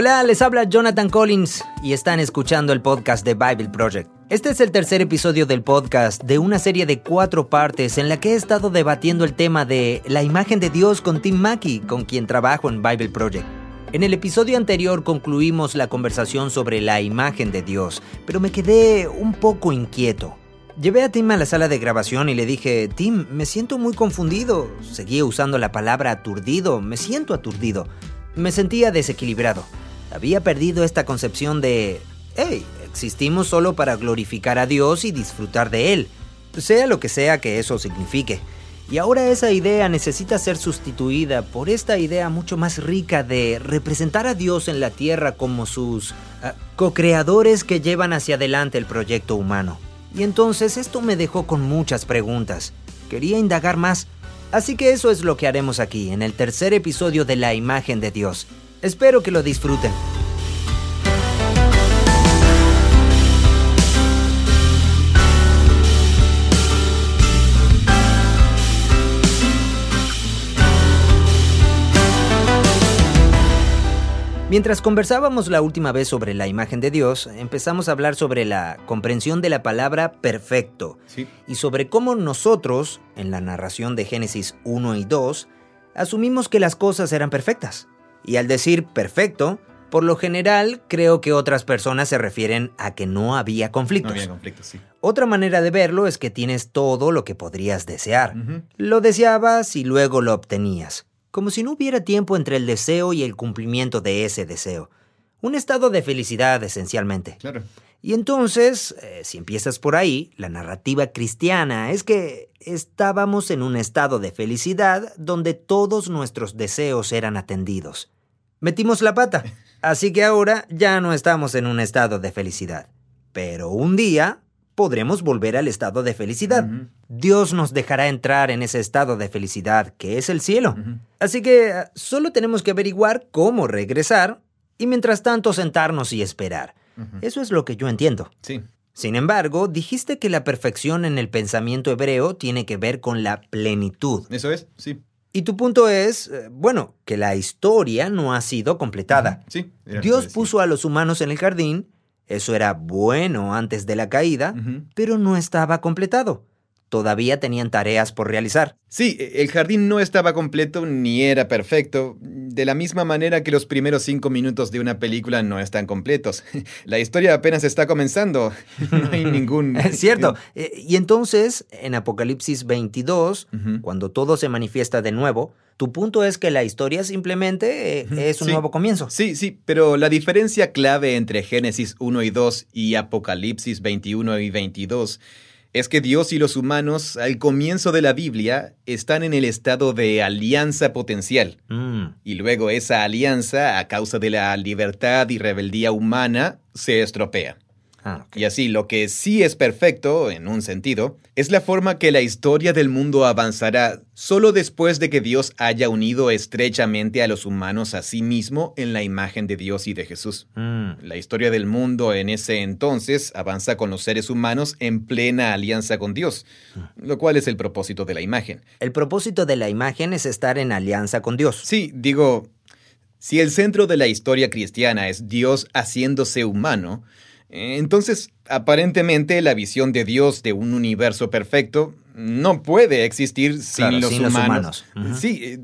Hola, les habla Jonathan Collins y están escuchando el podcast de Bible Project. Este es el tercer episodio del podcast de una serie de cuatro partes en la que he estado debatiendo el tema de la imagen de Dios con Tim Mackey, con quien trabajo en Bible Project. En el episodio anterior concluimos la conversación sobre la imagen de Dios, pero me quedé un poco inquieto. Llevé a Tim a la sala de grabación y le dije, Tim, me siento muy confundido. Seguía usando la palabra aturdido, me siento aturdido. Me sentía desequilibrado. Había perdido esta concepción de, hey, existimos solo para glorificar a Dios y disfrutar de Él, sea lo que sea que eso signifique. Y ahora esa idea necesita ser sustituida por esta idea mucho más rica de representar a Dios en la tierra como sus uh, co-creadores que llevan hacia adelante el proyecto humano. Y entonces esto me dejó con muchas preguntas. Quería indagar más. Así que eso es lo que haremos aquí, en el tercer episodio de La imagen de Dios. Espero que lo disfruten. Mientras conversábamos la última vez sobre la imagen de Dios, empezamos a hablar sobre la comprensión de la palabra perfecto Sí. y sobre cómo nosotros, en la narración de Génesis 1 y 2, asumimos que las cosas eran perfectas. Y al decir perfecto, por lo general creo que otras personas se refieren a que no había No conflictos. había conflictos, sí. Otra manera de verlo es que tienes todo lo que podrías desear. Lo deseabas y luego lo obtenías, como si no hubiera tiempo entre el deseo y el cumplimiento de ese deseo. Un estado de felicidad esencialmente. Claro. Y entonces, eh, si empiezas por ahí, la narrativa cristiana es que estábamos en un estado de felicidad donde todos nuestros deseos eran atendidos. Metimos la pata, así que ahora ya no estamos en un estado de felicidad. Pero un día podremos volver al estado de felicidad. Dios nos dejará entrar en ese estado de felicidad que es el cielo. Así que eh, solo tenemos que averiguar cómo regresar y mientras tanto sentarnos y esperar. Eso es lo que yo entiendo. Sí. Sin embargo, dijiste que la perfección en el pensamiento hebreo tiene que ver con la plenitud. Eso es, sí. Y tu punto es, eh, bueno, que la historia no ha sido completada. Sí. Dios puso a los humanos en el jardín, eso era bueno antes de la caída, pero no estaba completado. Todavía tenían tareas por realizar. Sí, el jardín no estaba completo ni era perfecto, de la misma manera que los primeros cinco minutos de una película no están completos. La historia apenas está comenzando. No hay ningún... Es cierto. Eh, Y entonces, en Apocalipsis 22, Ujú. cuando todo se manifiesta de nuevo, tu punto es que la historia simplemente eh, es un sí. nuevo comienzo. Sí, sí, pero la diferencia clave entre Génesis 1 y 2 y Apocalipsis 21 y 22 es que Dios y los humanos al comienzo de la Biblia están en el estado de alianza potencial. Mm, Y luego esa alianza, a causa de la libertad y rebeldía humana, se estropea. Ah. Y así, lo que sí es perfecto, en un sentido, es la forma que la historia del mundo avanzará solo después de que Dios haya unido estrechamente a los humanos a sí mismo en la imagen de Dios y de Jesús. Mm, La historia del mundo en ese entonces avanza con los seres humanos en plena alianza con Dios, lo cual es el propósito de la imagen. El propósito de la imagen es estar en alianza con Dios. Sí, digo, si el centro de la historia cristiana es Dios haciéndose humano, entonces aparentemente la visión de Dios de un universo perfecto no puede existir sin, Claro, los, sin los humanos. Sí, eh,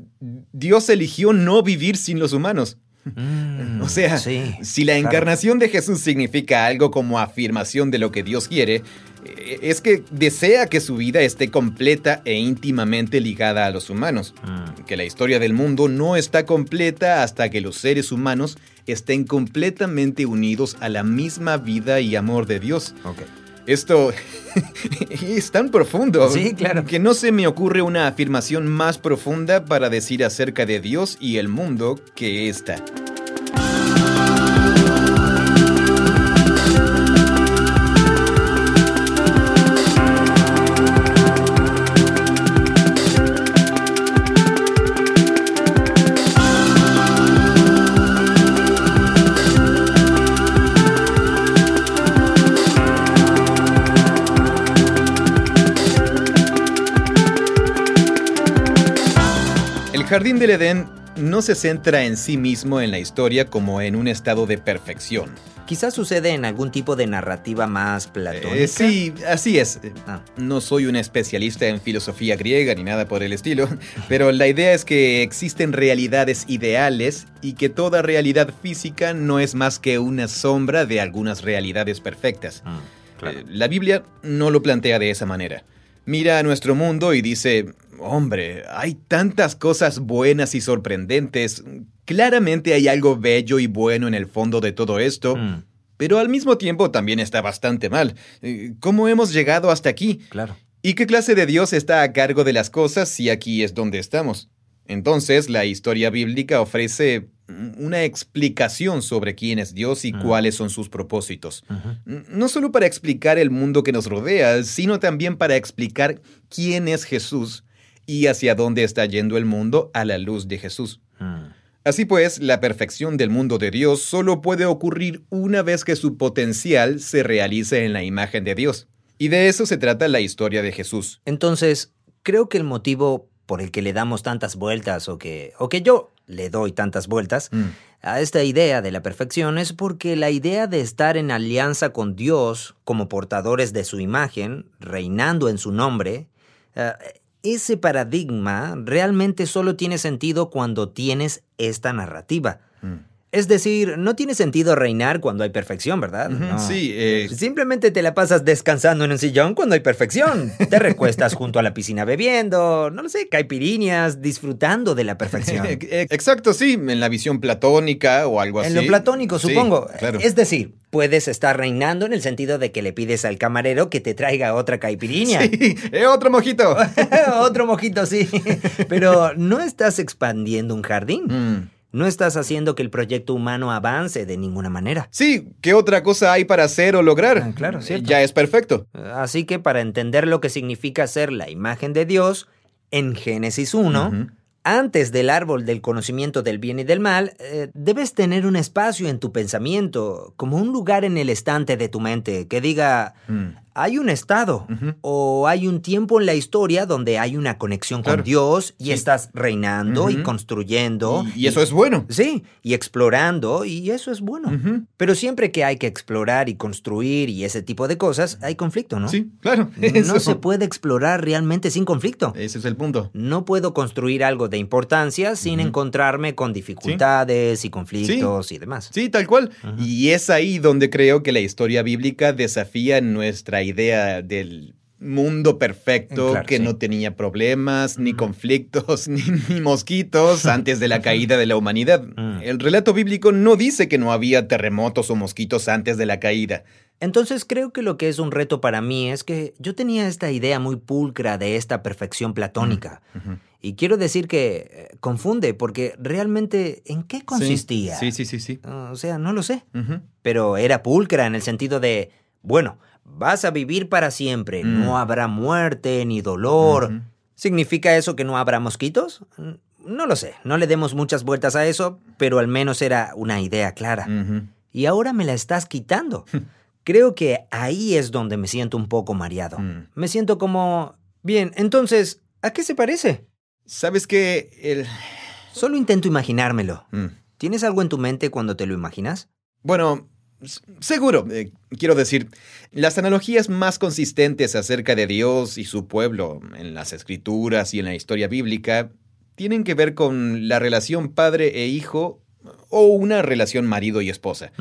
Dios eligió no vivir sin los humanos. Mm, O sea, sí, si la claro. encarnación de Jesús significa algo como afirmación de lo que Dios quiere, eh, es que desea que su vida esté completa e íntimamente ligada a los humanos. Mm, Que la historia del mundo no está completa hasta que los seres humanos estén completamente unidos a la misma vida y amor de Dios. Esto es tan profundo Sí, claro. que no se me ocurre una afirmación más profunda para decir acerca de Dios y el mundo que esta. Jardín del Edén no se centra en sí mismo en la historia como en un estado de perfección. Quizás sucede en algún tipo de narrativa más platónica. Eh, sí, así es. Ah. No soy un especialista en filosofía griega ni nada por el estilo, pero la idea es que existen realidades ideales y que toda realidad física no es más que una sombra de algunas realidades perfectas. Claro. Eh, La Biblia no lo plantea de esa manera. Mira a nuestro mundo y dice, hombre, hay tantas cosas buenas y sorprendentes. Claramente hay algo bello y bueno en el fondo de todo esto, Mm, pero al mismo tiempo también está bastante mal. Eh, ¿Cómo hemos llegado hasta aquí? claro. ¿Y qué clase de Dios está a cargo de las cosas si aquí es donde estamos? Entonces, la historia bíblica ofrece una explicación sobre quién es Dios y Mm. cuáles son sus propósitos. No solo para explicar el mundo que nos rodea, sino también para explicar quién es Jesús y hacia dónde está yendo el mundo a la luz de Jesús. Mm. Así pues, la perfección del mundo de Dios solo puede ocurrir una vez que su potencial se realice en la imagen de Dios. Y de eso se trata la historia de Jesús. Entonces, creo que el motivo por el que le damos tantas vueltas o que, o que yo le doy tantas vueltas Mm. a esta idea de la perfección es porque la idea de estar en alianza con Dios como portadores de su imagen, reinando en su nombre, eh, ese paradigma realmente solo tiene sentido cuando tienes esta narrativa. Mm. Es decir, no tiene sentido reinar cuando hay perfección, ¿verdad? No. Sí, eh, Simplemente te la pasas descansando en un sillón cuando hay perfección. Te recuestas junto a la piscina bebiendo, no lo sé, caipiriñas, disfrutando de la perfección. exacto, sí, en la visión platónica o algo así. En lo platónico, Sí, supongo. claro. Es decir, puedes estar reinando en el sentido de que le pides al camarero que te traiga otra caipiriña. Sí, eh, otro mojito. Otro mojito, sí. Pero no estás expandiendo un jardín. Mm. No estás haciendo que el proyecto humano avance de ninguna manera. Sí, ¿qué otra cosa hay para hacer o lograr? Ah, claro, cierto. Ya es perfecto. Así que para entender lo que significa ser la imagen de Dios, en Génesis 1, Ujú. antes del árbol del conocimiento del bien y del mal, eh, debes tener un espacio en tu pensamiento, como un lugar en el estante de tu mente, que diga, Mm. Hay un estado o hay un tiempo en la historia donde hay una conexión Claro. con Dios y Sí. estás reinando y construyendo. Y, y eso es bueno. Sí, y explorando, y eso es bueno. Pero siempre que hay que explorar y construir y ese tipo de cosas, hay conflicto, ¿no? Sí, claro. No se puede explorar realmente sin conflicto. Ese es el punto. No puedo construir algo de importancia sin encontrarme con dificultades y conflictos y demás. Sí, tal cual. Y es ahí donde creo que la historia bíblica desafía nuestra idea del mundo perfecto Claro, que sí. no tenía problemas, ni conflictos, ni, ni mosquitos antes de la caída de la humanidad. Mm. El relato bíblico no dice que no había terremotos o mosquitos antes de la caída. Entonces creo que lo que es un reto para mí es que yo tenía esta idea muy pulcra de esta perfección platónica. Ujú. Y quiero decir que eh, confunde, porque realmente ¿en qué consistía? Sí, sí, sí, sí. Ah, O sea, no lo sé. Pero era pulcra en el sentido de, bueno, vas a vivir para siempre, Mm. no habrá muerte ni dolor. ¿Significa eso que no habrá mosquitos? Mm, No lo sé, no le demos muchas vueltas a eso, pero al menos era una idea clara. Y ahora me la estás quitando. Creo que ahí es donde me siento un poco mareado. Mm. Me siento como... Bien, entonces, ¿a qué se parece? ¿Sabes qué? El... Solo intento imaginármelo. Mm. ¿Tienes algo en tu mente cuando te lo imaginas? Bueno, seguro. eh, quiero decir, las analogías más consistentes acerca de Dios y su pueblo en las escrituras y en la historia bíblica tienen que ver con la relación padre e hijo o una relación marido y esposa.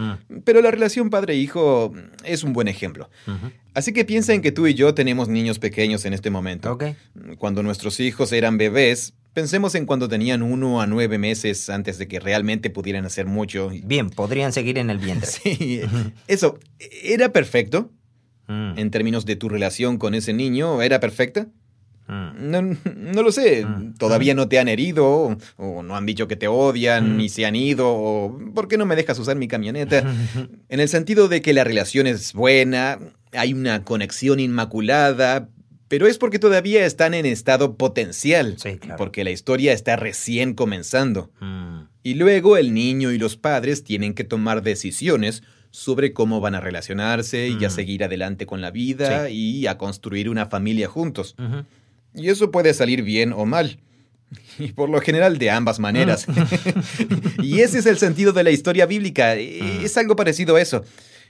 Pero la relación padre-hijo es un buen ejemplo. Así que piensa en que tú y yo tenemos niños pequeños en este momento. Cuando nuestros hijos eran bebés, pensemos en cuando tenían uno a nueve meses antes de que realmente pudieran hacer mucho. Bien, podrían seguir en el vientre. Sí, eso, ¿era perfecto? Mm, En términos de tu relación con ese niño, ¿era perfecta? Mm. No, no lo sé. Mm. Todavía no te han herido, o, o no han dicho que te odian, Mm. ni se han ido, o ¿por qué no me dejas usar mi camioneta? En el sentido de que la relación es buena, hay una conexión inmaculada, pero es porque todavía están en estado potencial, Sí, claro. porque la historia está recién comenzando. Mm, Y luego el niño y los padres tienen que tomar decisiones sobre cómo van a relacionarse y a Mm. seguir adelante con la vida y a construir una familia juntos. Y eso puede salir bien o mal. Y por lo general de ambas maneras. y ese es el sentido de la historia bíblica. Es algo parecido a eso.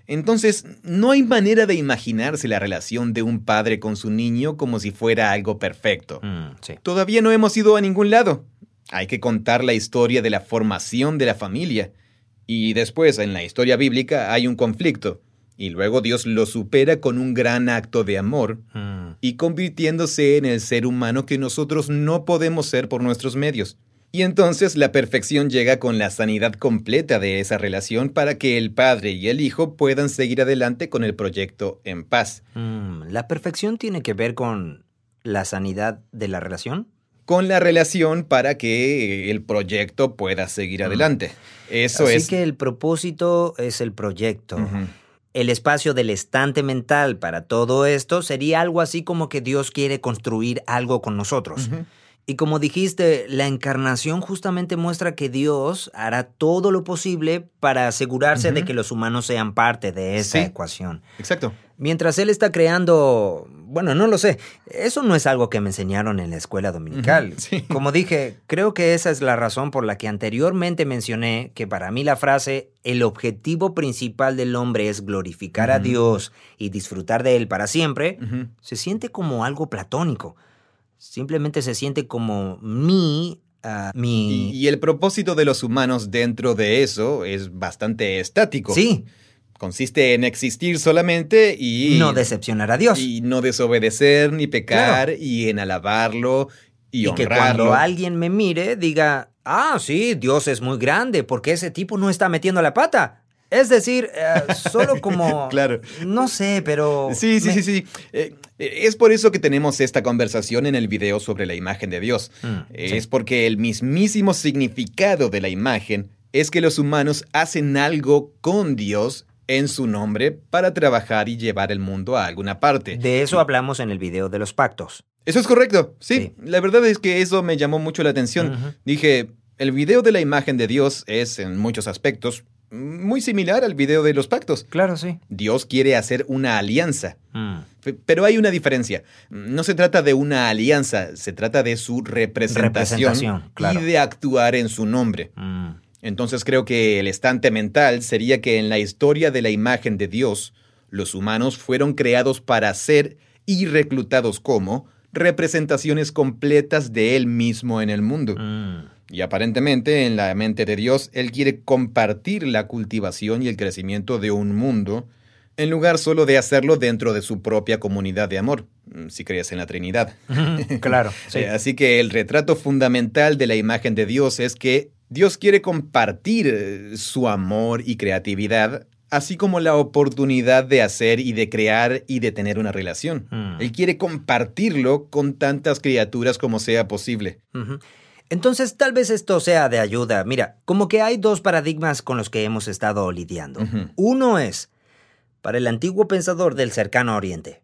Entonces, no hay manera de imaginarse la relación de un padre con su niño como si fuera algo perfecto. Mm, sí. Todavía no hemos ido a ningún lado. Hay que contar la historia de la formación de la familia. Y después, en la historia bíblica, hay un conflicto. Y luego Dios lo supera con un gran acto de amor Mm, y convirtiéndose en el ser humano que nosotros no podemos ser por nuestros medios. Y entonces la perfección llega con la sanidad completa de esa relación para que el padre y el hijo puedan seguir adelante con el proyecto en paz. mm. ¿La perfección tiene que ver con la sanidad de la relación? Con la relación para que el proyecto pueda seguir adelante. Eso Así es... que el propósito es el proyecto. El espacio del estante mental para todo esto sería algo así como que Dios quiere construir algo con nosotros. Y como dijiste, la encarnación justamente muestra que Dios hará todo lo posible para asegurarse de que los humanos sean parte de esa Sí. ecuación. Exacto. Mientras Él está creando, bueno, no lo sé, eso no es algo que me enseñaron en la escuela dominical. Sí. Como dije, creo que esa es la razón por la que anteriormente mencioné que para mí la frase, el objetivo principal del hombre es glorificar a. Dios y disfrutar de Él para siempre, se siente como algo platónico. Simplemente se siente como mi, ah, mi... Y, y el propósito de los humanos dentro de eso es bastante estático. sí, Consiste en existir solamente y... no decepcionar a Dios. Y no desobedecer ni pecar y en alabarlo y, y que honrarlo. cuando alguien me mire diga, ah, sí, Dios es muy grande, porque ese tipo no está metiendo la pata. Es decir, eh, solo como... Claro. No sé, pero... Sí, sí, me- sí, sí. Eh, eh, es por eso que tenemos esta conversación en el video sobre la imagen de Dios. Mm, sí. Es porque el mismísimo significado de la imagen es que los humanos hacen algo con Dios en su nombre para trabajar y llevar el mundo a alguna parte. De eso hablamos en el video de los pactos. Eso es correcto, sí. Sí. La verdad es que eso me llamó mucho la atención. Dije, el video de la imagen de Dios es, en muchos aspectos, muy similar al video de los pactos. Claro, sí. Dios quiere hacer una alianza. Mm, Pe- Pero hay una diferencia. No se trata de una alianza, se trata de su representación, Representación, claro. y de actuar en su nombre. mm. Entonces creo que el estante mental sería que en la historia de la imagen de Dios, los humanos fueron creados para ser y reclutados como representaciones completas de Él mismo en el mundo. Mm. Y aparentemente en la mente de Dios, Él quiere compartir la cultivación y el crecimiento de un mundo, en lugar solo de hacerlo dentro de su propia comunidad de amor, mm, si crees en la Trinidad. claro, sí. Así que el retrato fundamental de la imagen de Dios es que Dios quiere compartir eh, su amor y creatividad, así como la oportunidad de hacer y de crear y de tener una relación. Mm. Él quiere compartirlo con tantas criaturas como sea posible. Entonces, tal vez esto sea de ayuda. Mira, como que hay dos paradigmas con los que hemos estado lidiando. Uno es, para el antiguo pensador del cercano oriente,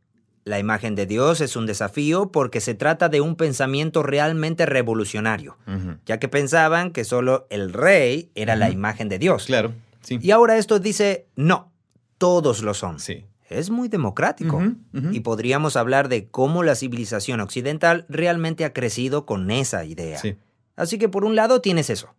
la imagen de Dios es un desafío porque se trata de un pensamiento realmente revolucionario, ya que pensaban que solo el rey era la imagen de Dios. Claro, sí. Y ahora esto dice, no, todos lo son. Sí. Es muy democrático. Y podríamos hablar de cómo la civilización occidental realmente ha crecido con esa idea. Sí. Así que por un lado tienes eso.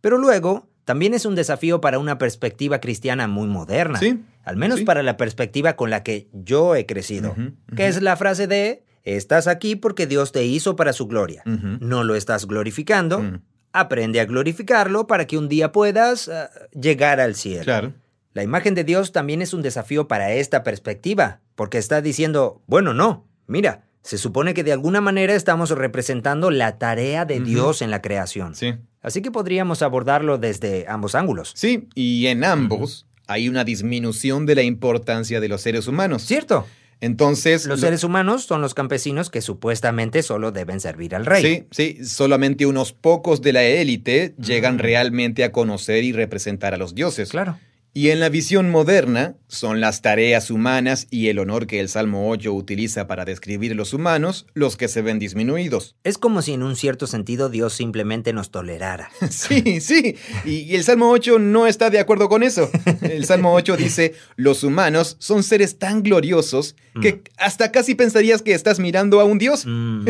Pero luego también es un desafío para una perspectiva cristiana muy moderna. Sí, Al menos sí. para la perspectiva con la que yo he crecido. Que es la frase de, estás aquí porque Dios te hizo para su gloria. No lo estás glorificando. Mm. Aprende a glorificarlo para que un día puedas ah, llegar al cielo. Claro. La imagen de Dios también es un desafío para esta perspectiva, porque está diciendo, bueno, no, mira, se supone que de alguna manera estamos representando la tarea de. Dios en la creación. Sí. Así que podríamos abordarlo desde ambos ángulos. Sí, y en ambos hay una disminución de la importancia de los seres humanos. ¿Cierto? Entonces, Los lo- seres humanos son los campesinos que supuestamente solo deben servir al rey. Sí, sí, solamente unos pocos de la élite llegan realmente a conocer y representar a los dioses. Claro. Y en la visión moderna, son las tareas humanas y el honor que el Salmo 8 utiliza para describir los humanos los que se ven disminuidos. Es como si en un cierto sentido Dios simplemente nos tolerara. Sí, sí. Y, el Salmo 8 no está de acuerdo con eso. El Salmo 8 dice, los humanos son seres tan gloriosos que mm. hasta casi pensarías que estás mirando a un Dios. Mm.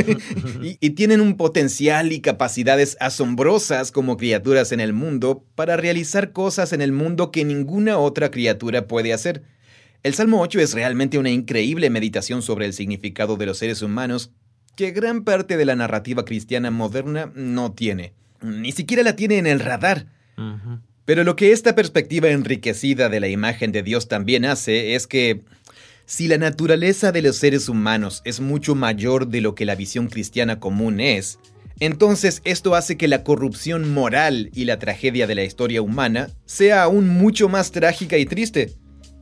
y tienen un potencial y capacidades asombrosas como criaturas en el mundo para realizar cosas en el mundo que ningún ninguna otra criatura puede hacer. El Salmo 8 es realmente una increíble meditación sobre el significado de los seres humanos que gran parte de la narrativa cristiana moderna no tiene. Ni siquiera la tiene en el radar. Pero lo que esta perspectiva enriquecida de la imagen de Dios también hace es que si la naturaleza de los seres humanos es mucho mayor de lo que la visión cristiana común es, entonces esto hace que la corrupción moral y la tragedia de la historia humana sea aún mucho más trágica y triste.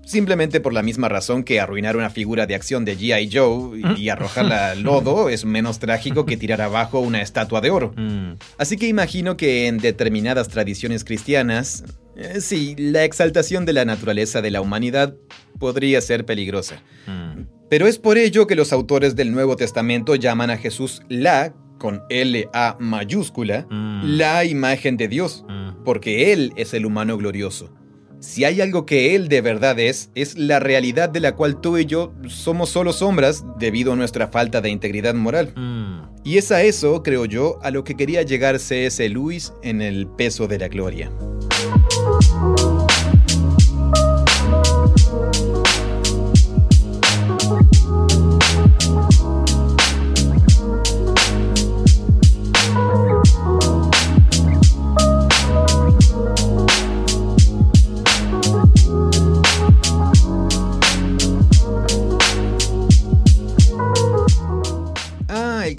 Simplemente por la misma razón que arruinar una figura de acción de G.I. Joe y mm. arrojarla al lodo es menos trágico que tirar abajo una estatua de oro. Mm. Así que imagino que en determinadas tradiciones cristianas, eh, sí, la exaltación de la naturaleza de la humanidad podría ser peligrosa. Mm. Pero es por ello que los autores del Nuevo Testamento llaman a Jesús la con L-A mayúscula, mm. la imagen de Dios, mm. porque Él es el humano glorioso. Si hay algo que Él de verdad es, es la realidad de la cual tú y yo somos solo sombras debido a nuestra falta de integridad moral. Mm. Y es a eso, creo yo, a lo que quería llegar C.S. Lewis en el peso de la gloria.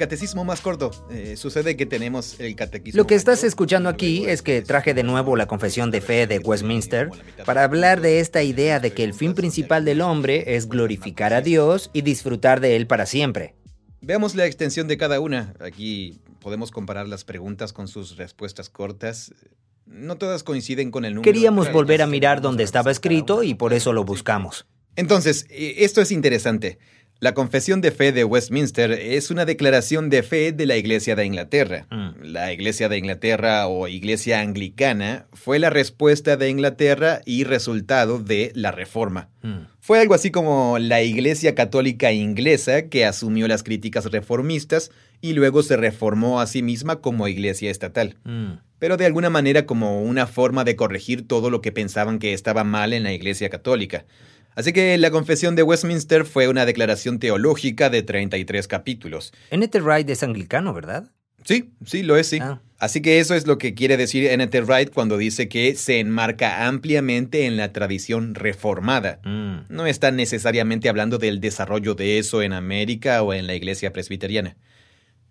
Catecismo más corto. Eh, sucede que tenemos el catequismo. Lo que estás escuchando aquí es que traje de nuevo la confesión de fe de Westminster para hablar de esta idea de que el fin principal del hombre es glorificar a Dios y disfrutar de él para siempre. Veamos la extensión de cada una. Aquí podemos comparar las preguntas con sus respuestas cortas. No todas coinciden con el número. Queríamos volver a mirar donde estaba escrito y por eso lo buscamos. Entonces, eh, esto es interesante. La confesión de fe de Westminster es una declaración de fe de la Iglesia de Inglaterra. Mm. La Iglesia de Inglaterra o Iglesia Anglicana fue la respuesta de Inglaterra y resultado de la Reforma. Mm. Fue algo así como la Iglesia Católica Inglesa que asumió las críticas reformistas y luego se reformó a sí misma como Iglesia estatal. Mm. Pero de alguna manera como una forma de corregir todo lo que pensaban que estaba mal en la Iglesia Católica. Así que la confesión de Westminster fue una declaración teológica de 33 capítulos. N.T. Wright es anglicano, ¿verdad? Sí, sí, lo es, sí. Ah. Así que eso es lo que quiere decir N.T. Wright cuando dice que se enmarca ampliamente en la tradición reformada. Mm. No está necesariamente hablando del desarrollo de eso en América o en la iglesia presbiteriana.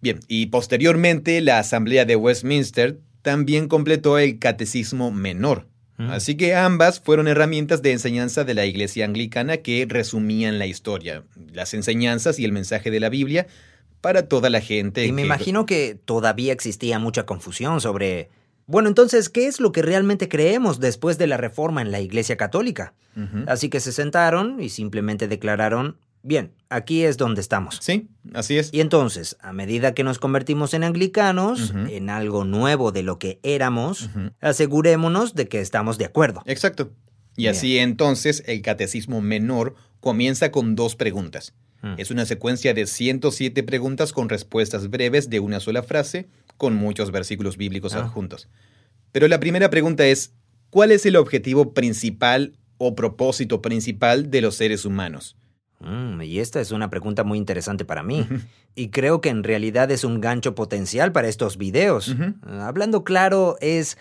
Bien, y posteriormente la Asamblea de Westminster también completó el Catecismo Menor, Así que ambas fueron herramientas de enseñanza de la Iglesia Anglicana que resumían la historia, las enseñanzas y el mensaje de la Biblia para toda la gente. Y me imagino que todavía existía mucha confusión sobre... Bueno, entonces, ¿qué es lo que realmente creemos después de la reforma en la Iglesia Católica? Así que se sentaron y simplemente declararon, Bien, aquí es donde estamos. Sí, así es. Y entonces, a medida que nos convertimos en anglicanos, en algo nuevo de lo que éramos, asegurémonos de que estamos de acuerdo. Exacto. Y así entonces el catecismo menor comienza con dos preguntas. Mm. Es una secuencia de 107 preguntas con respuestas breves de una sola frase, con muchos versículos bíblicos ah. adjuntos. Pero la primera pregunta es, ¿cuál es el objetivo principal o propósito principal de los seres humanos? Mm, y esta es una pregunta muy interesante para mí. y creo que en realidad es un gancho potencial para estos videos. hablando claro, es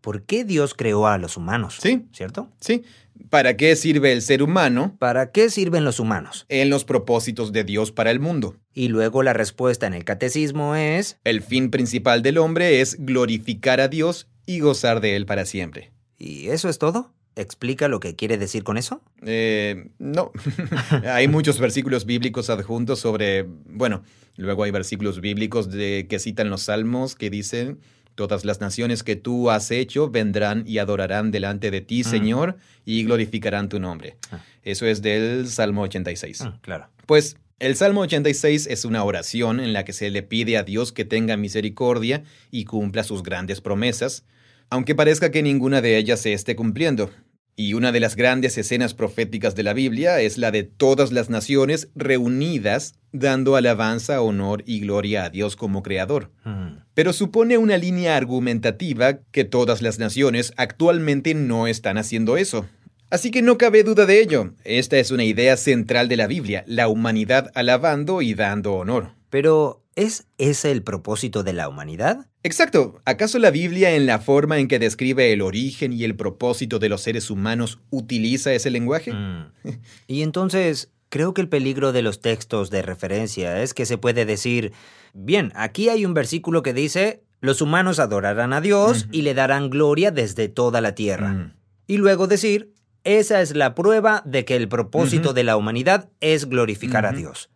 ¿por qué Dios creó a los humanos? Sí. ¿Cierto? Sí. ¿Para qué sirve el ser humano? ¿Para qué sirven los humanos? En los propósitos de Dios para el mundo. Y luego la respuesta en el catecismo es... El fin principal del hombre es glorificar a Dios y gozar de Él para siempre. ¿Y eso es todo? ¿Explica lo que quiere decir con eso? Eh, no. hay muchos versículos bíblicos adjuntos sobre, bueno, luego hay versículos bíblicos de, que citan los salmos que dicen, Todas las naciones que tú has hecho vendrán y adorarán delante de ti, Señor, y glorificarán tu nombre. Ah. Eso es del Salmo 86. Mm, claro. Pues el Salmo 86 es una oración en la que se le pide a Dios que tenga misericordia y cumpla sus grandes promesas, aunque parezca que ninguna de ellas se esté cumpliendo. Y una de las grandes escenas proféticas de la Biblia es la de todas las naciones reunidas dando alabanza, honor y gloria a Dios como Creador. Mm, Pero supone una línea argumentativa que todas las naciones actualmente no están haciendo eso. Así que no cabe duda de ello. Esta es una idea central de la Biblia, la humanidad alabando y dando honor. Pero, ¿es ese el propósito de la humanidad? Exacto. ¿Acaso la Biblia en la forma en que describe el origen y el propósito de los seres humanos utiliza ese lenguaje? Mm. Y entonces, creo que el peligro de los textos de referencia es que se puede decir, bien, aquí hay un versículo que dice, los humanos adorarán a Dios y le darán gloria desde toda la tierra. Mm. Y luego decir, esa es la prueba de que el propósito de la humanidad es glorificar a. Dios.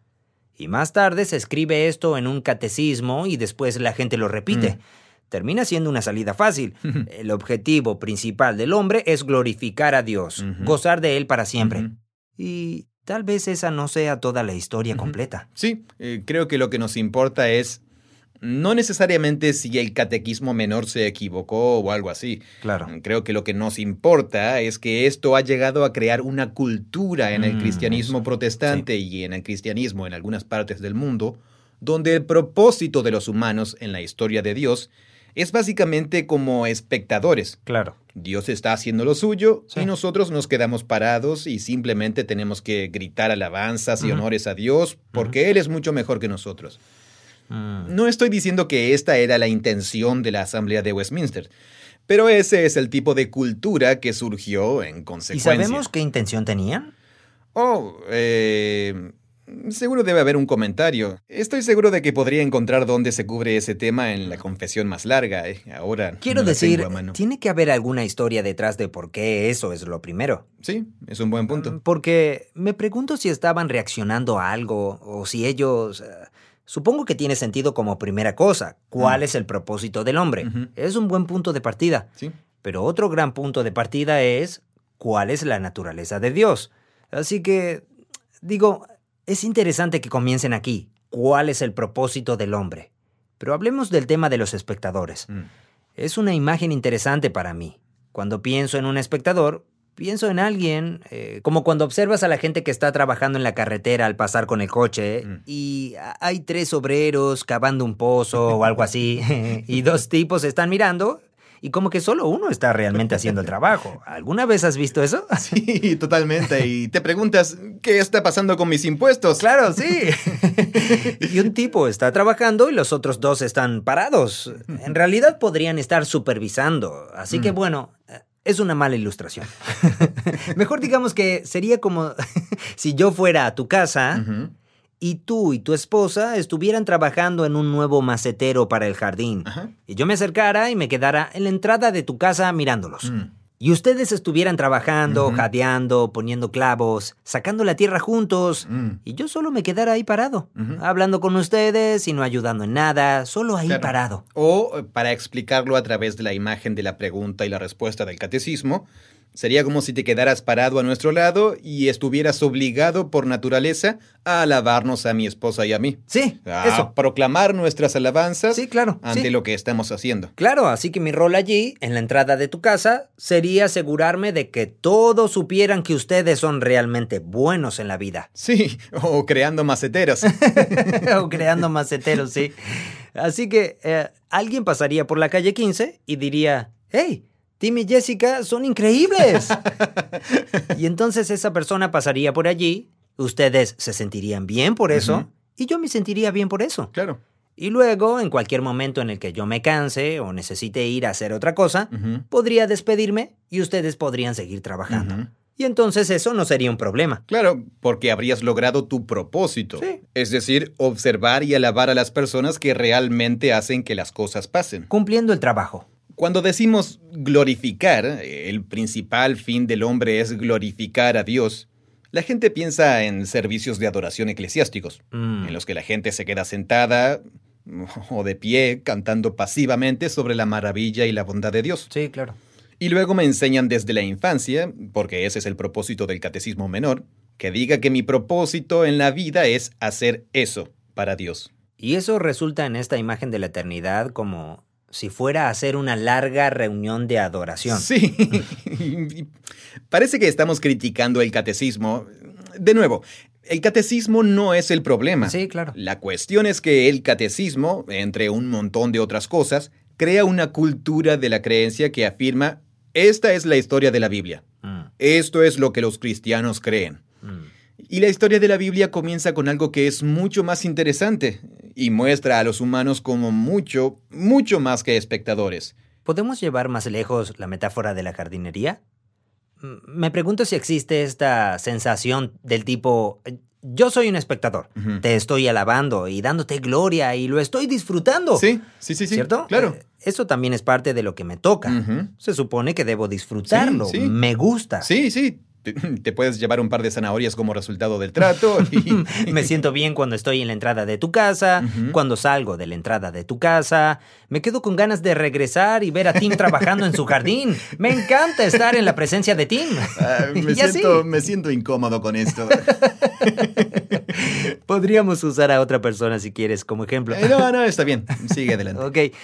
Y más tarde se escribe esto en un catecismo y después la gente lo repite. Mm. Termina siendo una salida fácil. El objetivo principal del hombre es glorificar a Dios, gozar de él para siempre. Y tal vez esa no sea toda la historia completa. Sí, eh, creo que lo que nos importa es no necesariamente si el catequismo menor se equivocó o algo así. Claro. Creo que lo que nos importa es que esto ha llegado a crear una cultura en el Mm, cristianismo protestante y en el cristianismo en algunas partes del mundo, donde el propósito de los humanos en la historia de Dios es básicamente como espectadores. Claro. Dios está haciendo lo suyo Sí. y nosotros nos quedamos parados y simplemente tenemos que gritar alabanzas y honores a Dios porque Él es mucho mejor que nosotros. Mm. No estoy diciendo que esta era la intención de la Asamblea de Westminster, pero ese es el tipo de cultura que surgió en ¿Y consecuencia. sabemos qué intención tenían? Oh, eh, seguro debe haber un comentario. Estoy seguro de que podría encontrar dónde se cubre ese tema en la confesión más larga. eh. Ahora Quiero no decir, mano. tiene que haber alguna historia detrás de por qué eso es lo primero. Sí, es un buen punto. Porque me pregunto si estaban reaccionando a algo o si ellos... eh, supongo que tiene sentido como primera cosa. ¿Cuál Mm. es el propósito del hombre? Es un buen punto de partida. Sí. Pero otro gran punto de partida es cuál es la naturaleza de Dios. Así que, digo, es interesante que comiencen aquí. ¿Cuál es el propósito del hombre? Pero hablemos del tema de los espectadores. Mm. Es una imagen interesante para mí. Cuando pienso en un espectador, pienso en alguien, eh, como cuando observas a la gente que está trabajando en la carretera al pasar con el coche Mm. y hay tres obreros cavando un pozo o algo así y dos tipos están mirando y como que solo uno está realmente haciendo el trabajo. ¿Alguna vez has visto eso? Sí, totalmente. Y te preguntas, ¿qué está pasando con mis impuestos? Claro, sí. y un tipo está trabajando y los otros dos están parados. En realidad podrían estar supervisando. Así que Mm. bueno, es una mala ilustración. Mejor digamos que sería como si yo fuera a tu casa y tú y tu esposa estuvieran trabajando en un nuevo macetero para el jardín. Y yo me acercara y me quedara en la entrada de tu casa mirándolos. Mm. Y ustedes estuvieran trabajando, Ujú. jadeando, poniendo clavos, sacando la tierra juntos. Mm. Y yo solo me quedara ahí parado, hablando con ustedes y no ayudando en nada, solo ahí Claro. parado. O, eh, para explicarlo a través de la imagen de la pregunta y la respuesta del catecismo, sería como si te quedaras parado a nuestro lado y estuvieras obligado por naturaleza a alabarnos a mi esposa y a mí. Sí, A eso. proclamar nuestras alabanzas Sí, claro. ante sí. lo que estamos haciendo. Claro, así que mi rol allí, en la entrada de tu casa, sería asegurarme de que todos supieran que ustedes son realmente buenos en la vida. Sí, o creando maceteros. o creando maceteros, sí. Así que eh, alguien pasaría por la calle 15 y diría, hey, Tim y Jessica son increíbles. y entonces esa persona pasaría por allí, ustedes se sentirían bien por eso, y yo me sentiría bien por eso. claro. Y luego, en cualquier momento en el que yo me canse o necesite ir a hacer otra cosa, podría despedirme y ustedes podrían seguir trabajando. Y entonces eso no sería un problema. Claro, porque habrías logrado tu propósito. Sí. Es decir, observar y alabar a las personas que realmente hacen que las cosas pasen. Cumpliendo el trabajo. Cuando decimos glorificar, el principal fin del hombre es glorificar a Dios. La gente piensa en servicios de adoración eclesiásticos, Mm. en los que la gente se queda sentada, o de pie, cantando pasivamente sobre la maravilla y la bondad de Dios. Sí, claro. Y luego me enseñan desde la infancia, porque ese es el propósito del catecismo menor, que diga que mi propósito en la vida es hacer eso para Dios. Y eso resulta en esta imagen de la eternidad como si fuera a hacer una larga reunión de adoración. Sí. Parece que estamos criticando el catecismo. De nuevo, el catecismo no es el problema. Sí, claro. La cuestión es que el catecismo, entre un montón de otras cosas, crea una cultura de la creencia que afirma, esta es la historia de la Biblia. Mm, Esto es lo que los cristianos creen. Y la historia de la Biblia comienza con algo que es mucho más interesante y muestra a los humanos como mucho, mucho más que espectadores. ¿Podemos llevar más lejos la metáfora de la jardinería? Me pregunto si existe esta sensación del tipo, yo soy un espectador, te estoy alabando y dándote gloria y lo estoy disfrutando. Sí, sí, sí, sí. ¿Cierto? Claro. Eh, Eso también es parte de lo que me toca. Se supone que debo disfrutarlo. Sí, sí. Me gusta. Sí, sí. Te, te puedes llevar un par de zanahorias como resultado del trato. y- Me siento bien cuando estoy en la entrada de tu casa, cuando salgo de la entrada de tu casa. Me quedo con ganas de regresar y ver a Tim trabajando en su jardín. Me encanta estar en la presencia de Tim. Ah, así. me siento incómodo con esto. Podríamos usar a otra persona si quieres como ejemplo. Eh, no, no, está bien. Sigue adelante. Ok.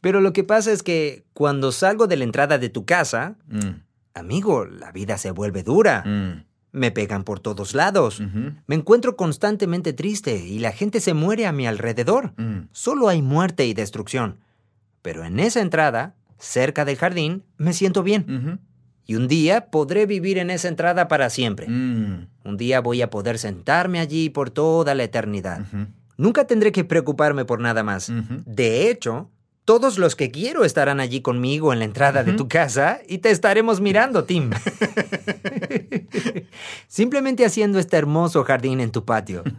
Pero lo que pasa es que cuando salgo de la entrada de tu casa, Mm, amigo, la vida se vuelve dura. mm, Me pegan por todos lados. Me encuentro constantemente triste y la gente se muere a mi alrededor. mm. Solo hay muerte y destrucción. Pero en esa entrada, cerca del jardín, me siento bien. Y un día podré vivir en esa entrada para siempre. mm, Un día voy a poder sentarme allí por toda la eternidad. Nunca tendré que preocuparme por nada más. De hecho, todos los que quiero estarán allí conmigo en la entrada de tu casa y te estaremos mirando, Tim. Simplemente haciendo este hermoso jardín en tu patio.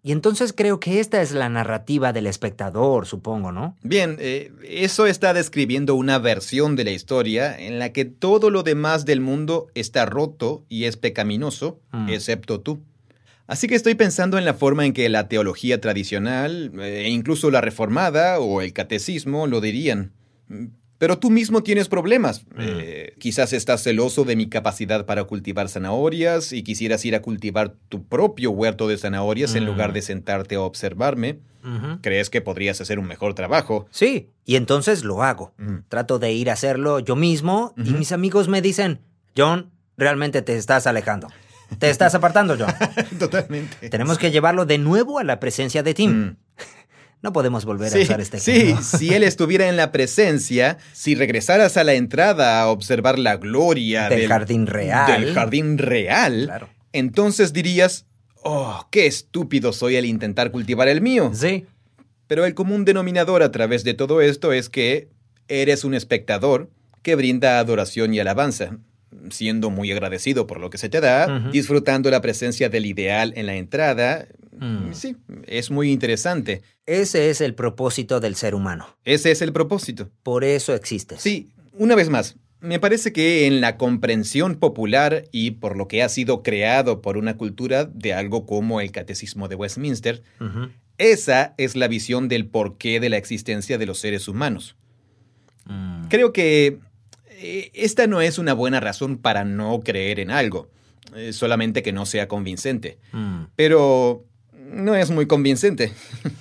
Y entonces creo que esta es la narrativa del espectador, supongo, ¿no? Bien, eh, eso está describiendo una versión de la historia en la que todo lo demás del mundo está roto y es pecaminoso, Mm. excepto tú. Así que estoy pensando en la forma en que la teología tradicional, eh, e incluso la reformada o el catecismo lo dirían. Mm, Pero tú mismo tienes problemas. Eh, quizás estás celoso de mi capacidad para cultivar zanahorias y quisieras ir a cultivar tu propio huerto de zanahorias en Mm. lugar de sentarte a observarme. ¿Crees que podrías hacer un mejor trabajo? Sí, y entonces lo hago. Mm. Trato de ir a hacerlo yo mismo y mis amigos me dicen, John, realmente te estás alejando. Te estás apartando, John. Totalmente. Tenemos que llevarlo de nuevo a la presencia de Tim. Mm. No podemos volver a Sí, usar este sí, ejemplo. si él estuviera en la presencia, si regresaras a la entrada a observar la gloria Del jardín real. del jardín real, Claro. entonces dirías, oh, qué estúpido soy al intentar cultivar el mío. Sí. Pero el común denominador a través de todo esto es que eres un espectador que brinda adoración y alabanza, siendo muy agradecido por lo que se te da, disfrutando la presencia del ideal en la entrada. Mm. Sí, es muy interesante. Ese es el propósito del ser humano. Ese es el propósito. Por eso existes. Sí, una vez más, me parece que en la comprensión popular y por lo que ha sido creado por una cultura de algo como el Catecismo de Westminster, esa es la visión del porqué de la existencia de los seres humanos. Mm. Creo que esta no es una buena razón para no creer en algo, eh, solamente que no sea convincente. Mm. Pero no es muy convincente.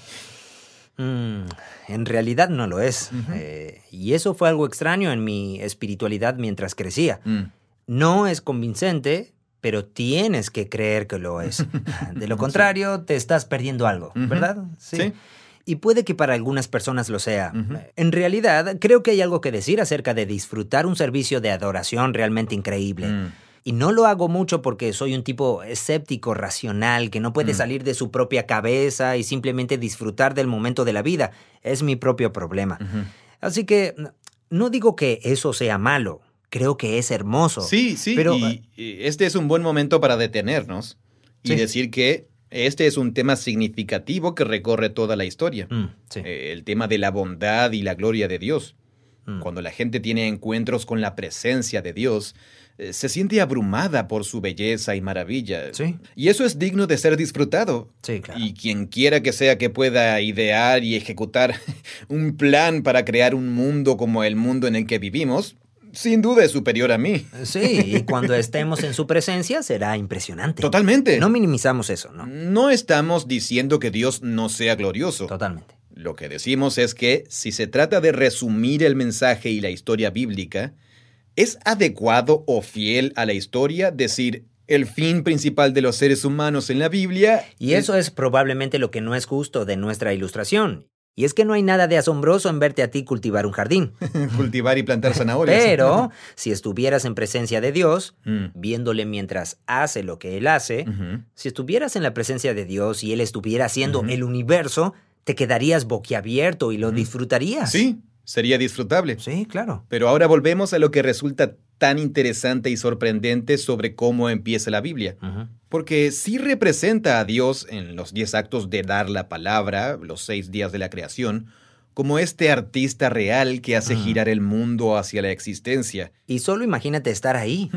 Mm, en realidad no lo es. Eh, y eso fue algo extraño en mi espiritualidad mientras crecía. Mm, No es convincente, pero tienes que creer que lo es. De lo contrario, te estás perdiendo algo. ¿verdad? Sí. Y puede que para algunas personas lo sea. En realidad, creo que hay algo que decir acerca de disfrutar un servicio de adoración realmente increíble. Mm, Y no lo hago mucho porque soy un tipo escéptico, racional, que no puede Mm. salir de su propia cabeza y simplemente disfrutar del momento de la vida. Es mi propio problema. Así que no digo que eso sea malo. Creo que es hermoso. Sí, sí, Pero, y, y este es un buen momento para detenernos y Sí. decir que este es un tema significativo que recorre toda la historia. Mm, sí. Eh, el tema de la bondad y la gloria de Dios. Mm. Cuando la gente tiene encuentros con la presencia de Dios, eh, se siente abrumada por su belleza y maravilla. Sí. Y eso es digno de ser disfrutado. Sí, claro. Y quien quiera que sea que pueda idear y ejecutar un plan para crear un mundo como el mundo en el que vivimos, sin duda es superior a mí. Sí, y cuando estemos en su presencia será impresionante. Totalmente. No minimizamos eso, ¿no? No estamos diciendo que Dios no sea glorioso. Totalmente. Lo que decimos es que si se trata de resumir el mensaje y la historia bíblica, ¿es adecuado o fiel a la historia decir el fin principal de los seres humanos en la Biblia? Y eso es probablemente lo que no es justo de nuestra ilustración. Y es que no hay nada de asombroso en verte a ti cultivar un jardín. cultivar y plantar zanahorias. Pero si estuvieras en presencia de Dios, Mm. viéndole mientras hace lo que Él hace, si estuvieras en la presencia de Dios y Él estuviera haciendo el universo, te quedarías boquiabierto y lo disfrutarías. Sí, sería disfrutable. Sí, claro. Pero ahora volvemos a lo que resulta tan interesante y sorprendente sobre cómo empieza la Biblia. Porque sí representa a Dios en los diez actos de dar la palabra, los seis días de la creación, como este artista real que hace Mm. girar el mundo hacia la existencia. Y solo imagínate estar ahí.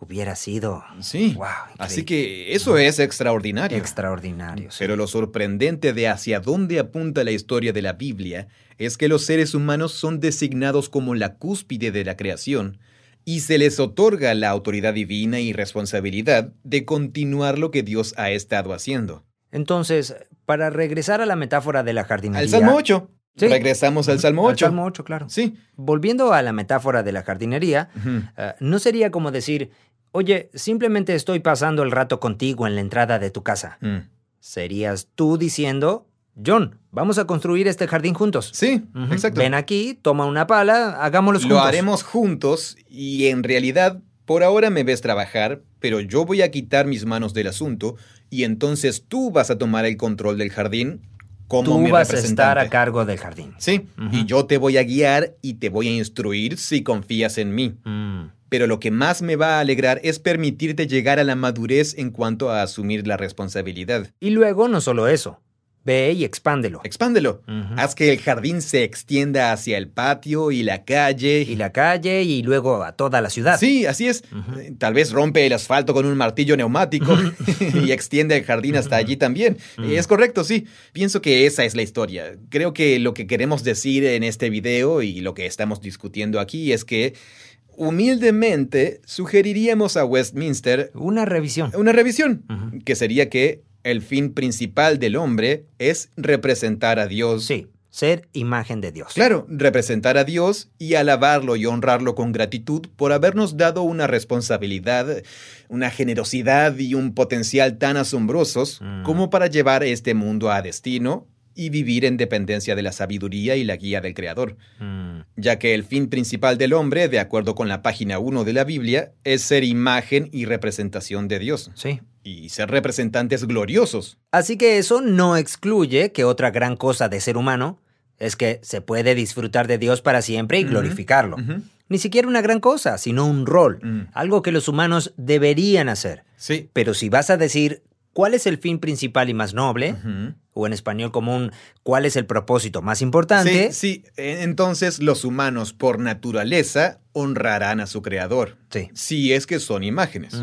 Hubiera sido sí. Wow, Así que eso es extraordinario. extraordinario. sí. Pero lo sorprendente de hacia dónde apunta la historia de la Biblia es que los seres humanos son designados como la cúspide de la creación y se les otorga la autoridad divina y responsabilidad de continuar lo que Dios ha estado haciendo. Entonces, para regresar a la metáfora de la jardinería. Al Salmo 8. Sí. Regresamos al Salmo Al 8. Salmo 8, claro. Sí. Volviendo a la metáfora de la jardinería, eh, no sería como decir, oye, simplemente estoy pasando el rato contigo en la entrada de tu casa. Mm. Serías tú diciendo, John, vamos a construir este jardín juntos. Sí, exacto. Ven aquí, toma una pala, hagámoslo Lo juntos. haremos juntos y en realidad por ahora me ves trabajar, pero yo voy a quitar mis manos del asunto y entonces tú vas a tomar el control del jardín como Tú mi vas a estar a cargo del jardín. Sí, y yo te voy a guiar y te voy a instruir si confías en mí. Mm, Pero lo que más me va a alegrar es permitirte llegar a la madurez en cuanto a asumir la responsabilidad. Y luego no solo eso, ve y expándelo. Expándelo. Haz que el jardín se extienda hacia el patio y la calle. Y la calle y luego a toda la ciudad. Sí, así es. Eh, Tal vez rompe el asfalto con un martillo neumático y extiende el jardín hasta allí también. Es correcto, sí. Pienso que esa es la historia. Creo que lo que queremos decir en este video y lo que estamos discutiendo aquí es que humildemente sugeriríamos a Westminster Una revisión. una revisión, que sería que el fin principal del hombre es representar a Dios. Sí, ser imagen de Dios. Claro, representar a Dios y alabarlo y honrarlo con gratitud por habernos dado una responsabilidad, una generosidad y un potencial tan asombrosos Mm. como para llevar este mundo a destino y vivir en dependencia de la sabiduría y la guía del Creador, Mm, ya que el fin principal del hombre, de acuerdo con la página 1 de la Biblia, es ser imagen y representación de Dios, sí. Y ser representantes gloriosos. Así que eso no excluye que otra gran cosa de ser humano es que se puede disfrutar de Dios para siempre y glorificarlo. Ni siquiera una gran cosa, sino un rol, Mm. algo que los humanos deberían hacer. Sí. Pero si vas a decir cuál es el fin principal y más noble, o en español común, cuál es el propósito más importante, Sí, sí, e- entonces los humanos por naturaleza honrarán a su creador, sí. si es que son imágenes.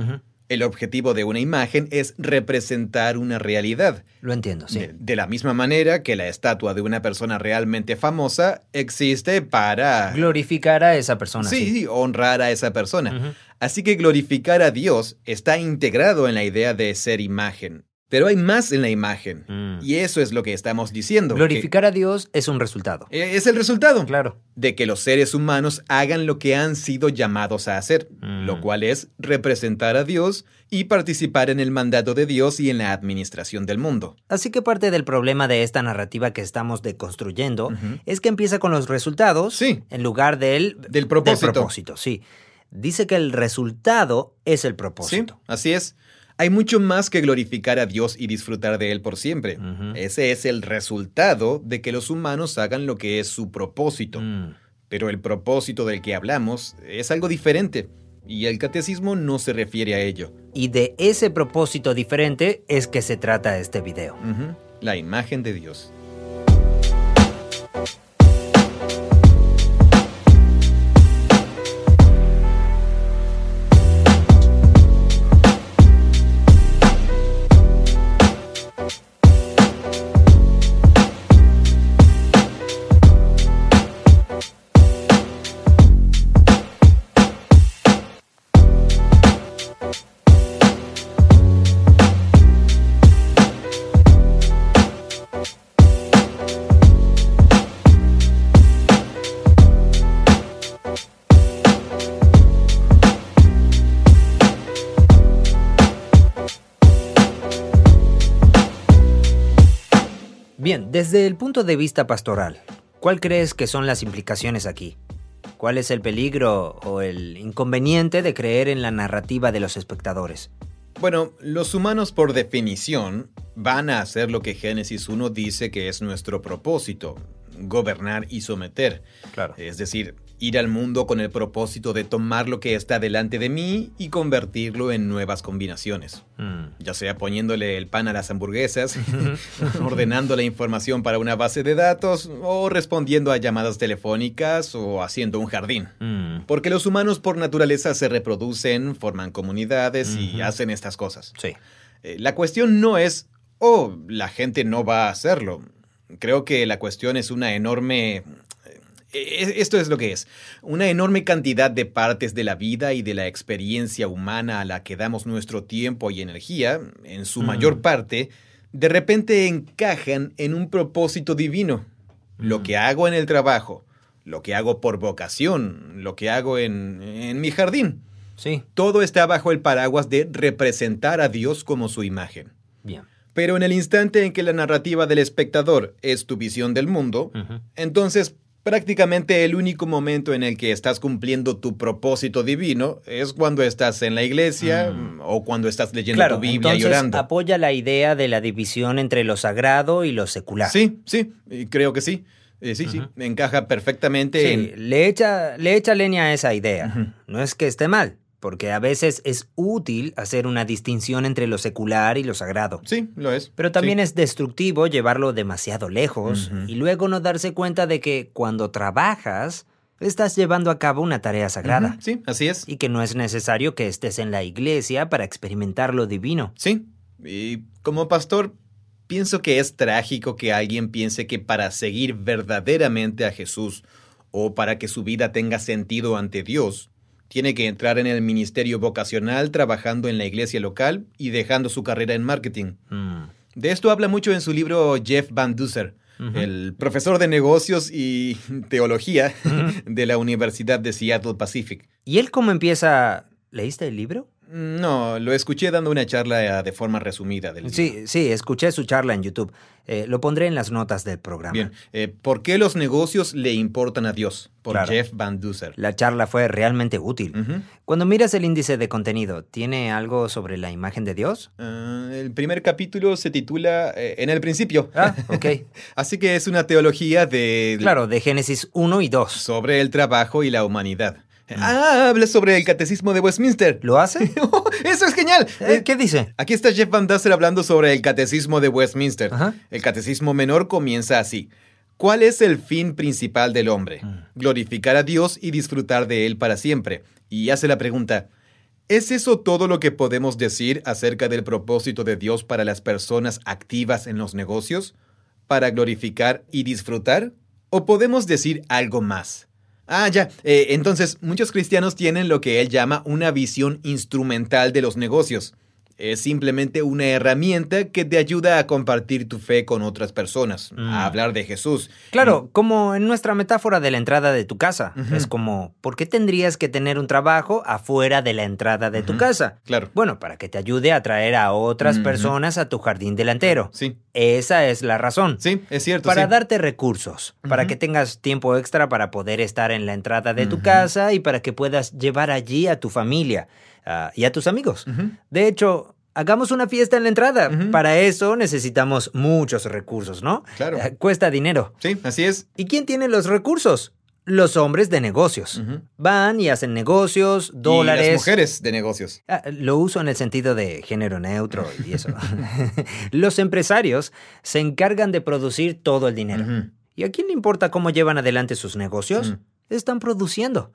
El objetivo de una imagen es representar una realidad. Lo entiendo, sí. De, de la misma manera que la estatua de una persona realmente famosa existe para... Glorificar a esa persona. Sí, sí, honrar a esa persona. Así que glorificar a Dios está integrado en la idea de ser imagen. Pero hay más en la imagen. Mm. Y eso es lo que estamos diciendo. Glorificar a Dios es un resultado. es el resultado. Claro. de que los seres humanos hagan lo que han sido llamados a hacer, Mm. lo cual es representar a Dios y participar en el mandato de Dios y en la administración del mundo. Así que parte del problema de esta narrativa que estamos deconstruyendo es que empieza con los resultados Sí. en lugar del, Del propósito. del propósito, sí. Dice que el resultado es el Sí, propósito. así es. Hay mucho más que glorificar a Dios y disfrutar de Él por siempre. Ese es el resultado de que los humanos hagan lo que es su propósito. Mm. Pero el propósito del que hablamos es algo diferente, y el catecismo no se refiere a ello. Y de ese propósito diferente es que se trata este video. La imagen de Dios. Desde el punto de vista pastoral, ¿cuál crees que son las implicaciones aquí? ¿Cuál es el peligro o el inconveniente de creer en la narrativa de los espectadores? Bueno, los humanos por definición van a hacer lo que Génesis 1 dice que es nuestro propósito, gobernar y someter. Claro. Es decir, ir al mundo con el propósito de tomar lo que está delante de mí y convertirlo en nuevas combinaciones. Mm. Ya sea poniéndole el pan a las hamburguesas, ordenando la información para una base de datos o respondiendo a llamadas telefónicas o haciendo un jardín. Mm. Porque los humanos por naturaleza se reproducen, forman comunidades y hacen estas cosas. Sí. Eh, La cuestión no es, oh, la gente no va a hacerlo. Creo que la cuestión es una enorme... Esto es lo que es. Una enorme cantidad de partes de la vida y de la experiencia humana a la que damos nuestro tiempo y energía, en su Mm. mayor parte, de repente encajan en un propósito divino. Lo Mm. que hago en el trabajo, lo que hago por vocación, lo que hago en, en mi jardín. Sí. Todo está bajo el paraguas de representar a Dios como su imagen. Bien. Pero en el instante en que la narrativa del espectador es tu visión del mundo, entonces prácticamente el único momento en el que estás cumpliendo tu propósito divino es cuando estás en la iglesia Mm. o cuando estás leyendo Claro, tu Biblia entonces y orando. apoya la idea de la división entre lo sagrado y lo secular. Sí, sí, creo que sí. Eh, sí, sí, Ujú. encaja perfectamente Sí, en... le echa, le echa leña a esa idea. No es que esté mal, porque a veces es útil hacer una distinción entre lo secular y lo sagrado. Sí, lo es. Pero también Sí. es destructivo llevarlo demasiado lejos y luego no darse cuenta de que cuando trabajas estás llevando a cabo una tarea sagrada Sí, así es. y que no es necesario que estés en la iglesia para experimentar lo divino. Sí, y como pastor, pienso que es trágico que alguien piense que para seguir verdaderamente a Jesús o para que su vida tenga sentido ante Dios, tiene que entrar en el ministerio vocacional trabajando en la iglesia local y dejando su carrera en marketing. Mm. De esto habla mucho en su libro Jeff Van Duser, el profesor de negocios y teología de la Universidad de Seattle Pacific. ¿Y él cómo empieza? ¿Leíste el libro? No, lo escuché dando una charla eh, de forma resumida del libro. Sí, sí, escuché su charla en YouTube. Eh, lo pondré en las notas del programa. Bien, eh, ¿por qué los negocios le importan a Dios? Por Claro. Jeff Van Duser. La charla fue realmente útil. Cuando miras el índice de contenido, ¿tiene algo sobre la imagen de Dios? Ah, el primer capítulo se titula eh, En el principio. Ah, ok. Así que es una teología de... claro, de Génesis 1 y 2. Sobre el trabajo y la humanidad. Ah, habla sobre el catecismo de Westminster. ¿Lo hace? ¡Oh, ¡Eso es genial! Eh, Eh, ¿Qué dice? Aquí está Jeff Van Duser hablando sobre el catecismo de Westminster. Ajá. El catecismo menor comienza así. ¿Cuál es el fin principal del hombre? Mm. Glorificar a Dios y disfrutar de Él para siempre. Y hace la pregunta, ¿es eso todo lo que podemos decir acerca del propósito de Dios para las personas activas en los negocios? ¿Para glorificar y disfrutar? ¿O podemos decir algo más? Ah, ya. Eh, entonces, muchos cristianos tienen lo que él llama una visión instrumental de los negocios. Es simplemente una herramienta que te ayuda a compartir tu fe con otras personas, Mm. a hablar de Jesús. Claro, como en nuestra metáfora de la entrada de tu casa. Es como, ¿por qué tendrías que tener un trabajo afuera de la entrada de tu casa? Claro. Bueno, para que te ayude a atraer a otras personas a tu jardín delantero. Sí, Esa es la razón. sí, es cierto. para sí. darte recursos, para que tengas tiempo extra para poder estar en la entrada de tu casa y para que puedas llevar allí a tu familia ah, y a tus amigos. De hecho, hagamos una fiesta en la entrada. Para eso necesitamos muchos recursos, ¿no? Claro. Eh, Cuesta dinero. Sí, así es. ¿Y quién tiene los recursos? Los hombres de negocios. Van y hacen negocios, Y dólares. las mujeres de negocios. Ah, lo uso en el sentido de género neutro y eso. Los empresarios se encargan de producir todo el dinero. ¿Y a quién le importa cómo llevan adelante sus negocios? Están produciendo.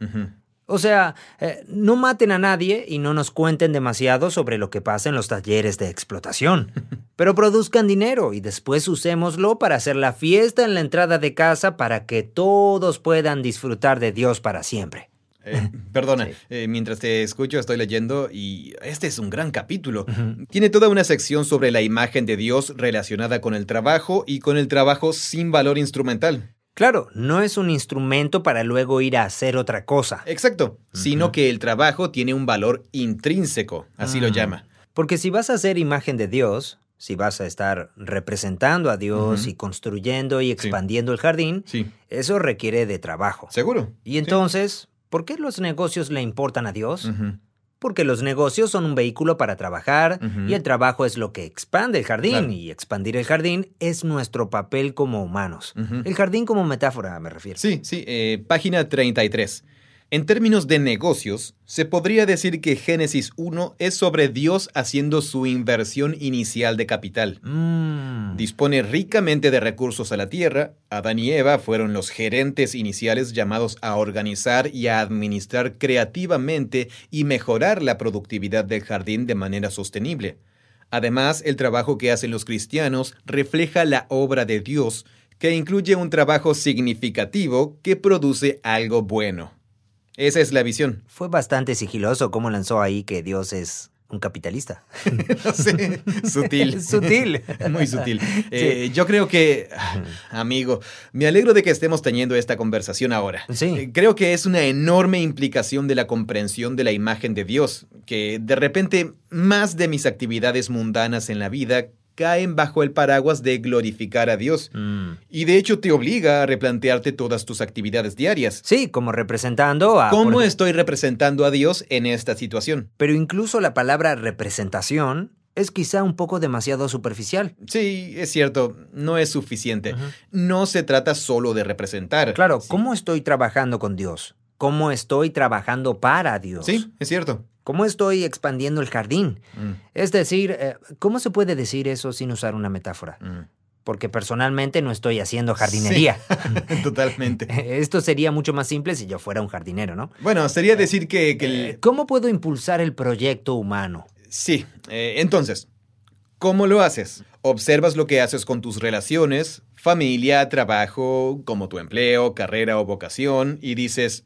O sea, eh, no maten a nadie y no nos cuenten demasiado sobre lo que pasa en los talleres de explotación. Pero produzcan dinero y después usémoslo para hacer la fiesta en la entrada de casa para que todos puedan disfrutar de Dios para siempre. Eh, perdona, Sí. eh, mientras te escucho estoy leyendo y este es un gran capítulo. Tiene toda una sección sobre la imagen de Dios relacionada con el trabajo y con el trabajo sin valor instrumental. Claro, no es un instrumento para luego ir a hacer otra cosa. Exacto, sino que el trabajo tiene un valor intrínseco, así lo Mm. llama. Porque si vas a hacer imagen de Dios, si vas a estar representando a Dios y construyendo y expandiendo el jardín, Sí, eso requiere de trabajo. seguro. Y entonces, ¿por qué los negocios le importan a Dios? Porque los negocios son un vehículo para trabajar y el trabajo es lo que expande el jardín Claro. y expandir el jardín es nuestro papel como humanos. El jardín como metáfora me refiero. Sí, sí, eh, página 33. En términos de negocios, se podría decir que Génesis 1 es sobre Dios haciendo su inversión inicial de capital. Mm. Dispone ricamente de recursos a la tierra. Adán y Eva fueron los gerentes iniciales llamados a organizar y a administrar creativamente y mejorar la productividad del jardín de manera sostenible. Además, el trabajo que hacen los cristianos refleja la obra de Dios, que incluye un trabajo significativo que produce algo bueno. Esa es la visión. Fue bastante sigiloso cómo lanzó ahí que Dios es un capitalista. No sé, sutil. Sutil. Muy sutil. Eh, Yo creo que, amigo, me alegro de que estemos teniendo esta conversación ahora. Sí. Eh, Creo que es una enorme implicación de la comprensión de la imagen de Dios, que de repente más de mis actividades mundanas en la vida caen bajo el paraguas de glorificar a Dios. Mm. Y de hecho te obliga a replantearte todas tus actividades diarias. Sí, como representando a... ¿Cómo por- estoy representando a Dios en esta situación? Pero incluso la palabra representación es quizá un poco demasiado superficial. Sí, es cierto, no es suficiente. No se trata solo de representar. Claro, Sí. ¿cómo estoy trabajando con Dios? ¿Cómo estoy trabajando para Dios? Sí, es cierto. ¿Cómo estoy expandiendo el jardín? Mm, Es decir, eh, ¿cómo se puede decir eso sin usar una metáfora? mm. Porque personalmente no estoy haciendo jardinería. Totalmente. Esto sería mucho más simple si yo fuera un jardinero, ¿no? Bueno, sería decir que, que el- Eh, ¿Cómo puedo impulsar el proyecto humano? Sí, eh, entonces, ¿cómo lo haces? Observas lo que haces con tus relaciones, familia, trabajo, como tu empleo, carrera o vocación, y dices,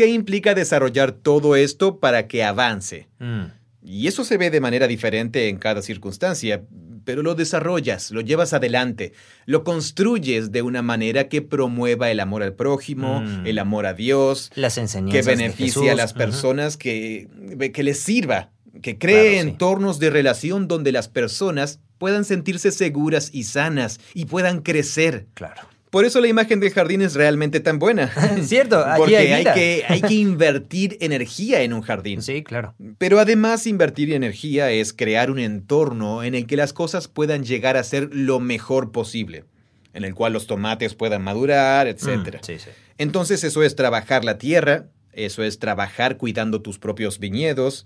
¿qué implica desarrollar todo esto para que avance? Mm, Y eso se ve de manera diferente en cada circunstancia, pero lo desarrollas, lo llevas adelante, lo construyes de una manera que promueva el amor al prójimo, Mm. el amor a Dios, Las que enseñanzas de beneficie a las personas, que, que les sirva, que cree Claro, sí. entornos de relación donde las personas puedan sentirse seguras y sanas y puedan crecer. Claro. Por eso la imagen del jardín es realmente tan buena. Cierto, Porque hay que, hay que invertir energía en un jardín. Sí, claro. Pero además invertir energía es crear un entorno en el que las cosas puedan llegar a ser lo mejor posible, en el cual los tomates puedan madurar, etc. Mm, sí, sí. Entonces eso es trabajar la tierra, eso es trabajar cuidando tus propios viñedos.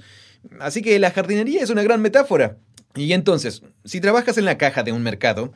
Así que la jardinería es una gran metáfora. Y entonces, si trabajas en la caja de un mercado,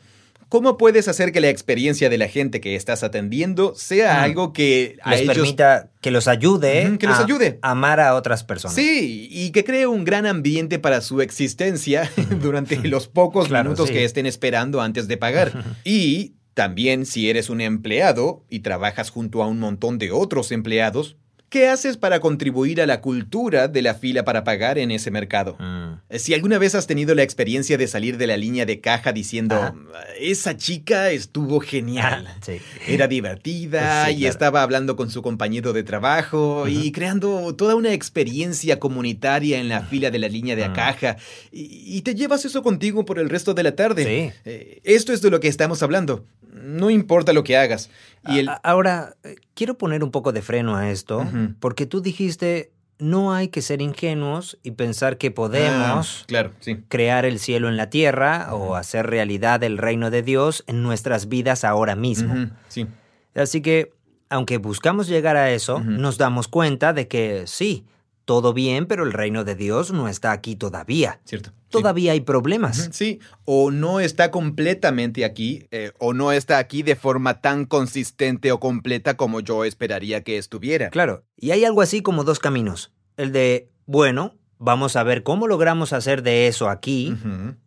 ¿cómo puedes hacer que la experiencia de la gente que estás atendiendo sea Mm. algo que a Les ellos permita que los ayude, que los a ayude. amar a otras personas. Sí, y que cree un gran ambiente para su existencia durante los pocos Claro, minutos sí. que estén esperando antes de pagar. Y también si eres un empleado y trabajas junto a un montón de otros empleados, ¿qué haces para contribuir a la cultura de la fila para pagar en ese mercado? Mm. Si alguna vez has tenido la experiencia de salir de la línea de caja diciendo, Ajá. esa chica estuvo genial. Ah, sí. Era divertida Sí, y claro. estaba hablando con su compañero de trabajo y creando toda una experiencia comunitaria en la fila de la línea de caja. Y, y te llevas eso contigo por el resto de la tarde. Sí. Eh, esto es de lo que estamos hablando. No importa lo que hagas. Y el... Ahora, eh, quiero poner un poco de freno a esto, porque tú dijiste, no hay que ser ingenuos y pensar que podemos Ah, claro, sí. crear el cielo en la tierra o hacer realidad el reino de Dios en nuestras vidas ahora mismo. Sí. Así que, aunque buscamos llegar a eso, nos damos cuenta de que sí, todo bien, pero el reino de Dios no está aquí todavía. Cierto. sí. Todavía hay problemas. Sí, o no está completamente aquí, eh, o no está aquí de forma tan consistente o completa como yo esperaría que estuviera. Claro, y hay algo así como dos caminos. El de, bueno, vamos a ver cómo logramos hacer de eso aquí.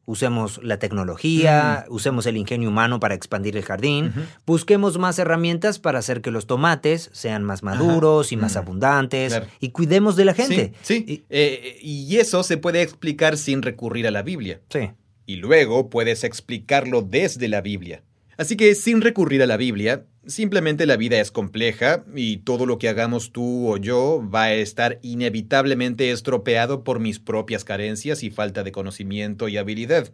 Usemos la tecnología, usemos el ingenio humano para expandir el jardín, busquemos más herramientas para hacer que los tomates sean más maduros y más Mm. abundantes Claro. y cuidemos de la gente. Sí, sí. Y- Eh, y eso se puede explicar sin recurrir a la Biblia. sí. Y luego puedes explicarlo desde la Biblia. Así que sin recurrir a la Biblia, simplemente la vida es compleja y todo lo que hagamos tú o yo va a estar inevitablemente estropeado por mis propias carencias y falta de conocimiento y habilidad.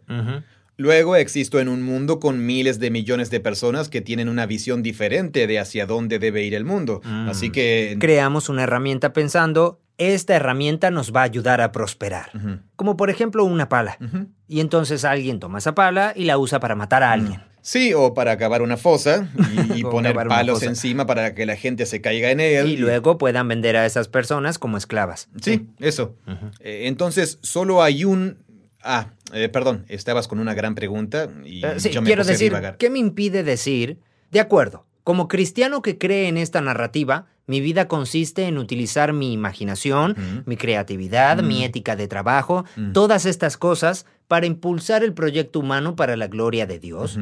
Luego existo en un mundo con miles de millones de personas que tienen una visión diferente de hacia dónde debe ir el mundo. Mm. Así que... Creamos una herramienta pensando, esta herramienta nos va a ayudar a prosperar. Como por ejemplo una pala. Y entonces alguien toma esa pala y la usa para matar a alguien. Sí, o para acabar una fosa y, poner palos encima para que la gente se caiga en él. Y luego puedan vender a esas personas como esclavas. Sí, eso. Eh, entonces, solo hay un... Ah, eh, perdón, estabas con una gran pregunta y Eh, sí, yo me quiero puse decir. ¿qué me impide decir? De acuerdo, como cristiano que cree en esta narrativa, mi vida consiste en utilizar mi imaginación, mi creatividad, Mm. mi ética de trabajo, Mm. todas estas cosas para impulsar el proyecto humano para la gloria de Dios.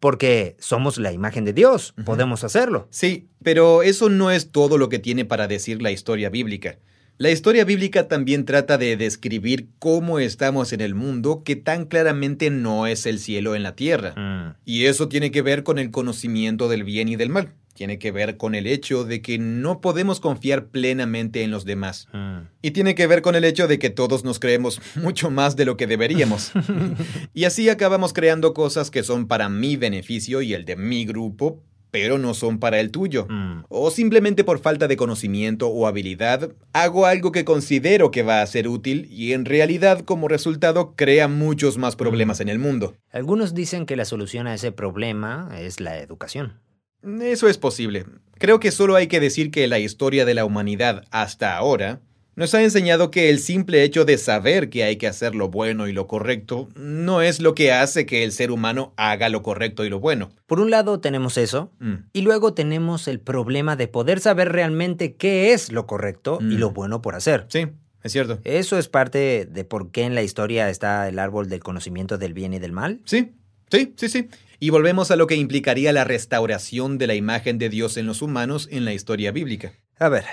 Porque somos la imagen de Dios, podemos hacerlo. Sí, pero eso no es todo lo que tiene para decir la historia bíblica. La historia bíblica también trata de describir cómo estamos en el mundo que tan claramente no es el cielo en la tierra. Mm. Y eso tiene que ver con el conocimiento del bien y del mal. Tiene que ver con el hecho de que no podemos confiar plenamente en los demás. Mm. Y tiene que ver con el hecho de que todos nos creemos mucho más de lo que deberíamos. y así acabamos creando cosas que son para mi beneficio y el de mi grupo, pero no son para el tuyo. Mm. O simplemente por falta de conocimiento o habilidad, hago algo que considero que va a ser útil y en realidad como resultado crea muchos más problemas en el mundo. Algunos dicen que la solución a ese problema es la educación. Eso es posible. Creo que solo hay que decir que la historia de la humanidad hasta ahora nos ha enseñado que el simple hecho de saber que hay que hacer lo bueno y lo correcto no es lo que hace que el ser humano haga lo correcto y lo bueno. Por un lado tenemos eso, Mm, y luego tenemos el problema de poder saber realmente qué es lo correcto y Mm. lo bueno por hacer. Sí, es cierto. Eso es parte de por qué en la historia está el árbol del conocimiento del bien y del mal. Sí, sí, sí, sí. Y volvemos a lo que implicaría la restauración de la imagen de Dios en los humanos en la historia bíblica. A ver,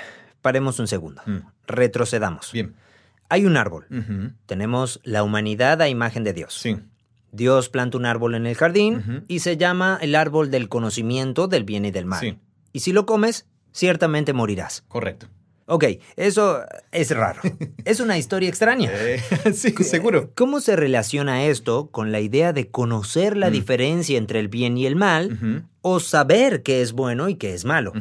paremos un segundo. Mm, Retrocedamos. Bien. Hay un árbol. Tenemos la humanidad a imagen de Dios. Sí. Dios planta un árbol en el jardín y se llama el árbol del conocimiento del bien y del mal. Sí. Y si lo comes, ciertamente morirás. Correcto. Ok, eso es raro. es una historia extraña. Eh, sí, seguro. ¿Cómo se relaciona esto con la idea de conocer la Mm. diferencia entre el bien y el mal o saber qué es bueno y qué es malo?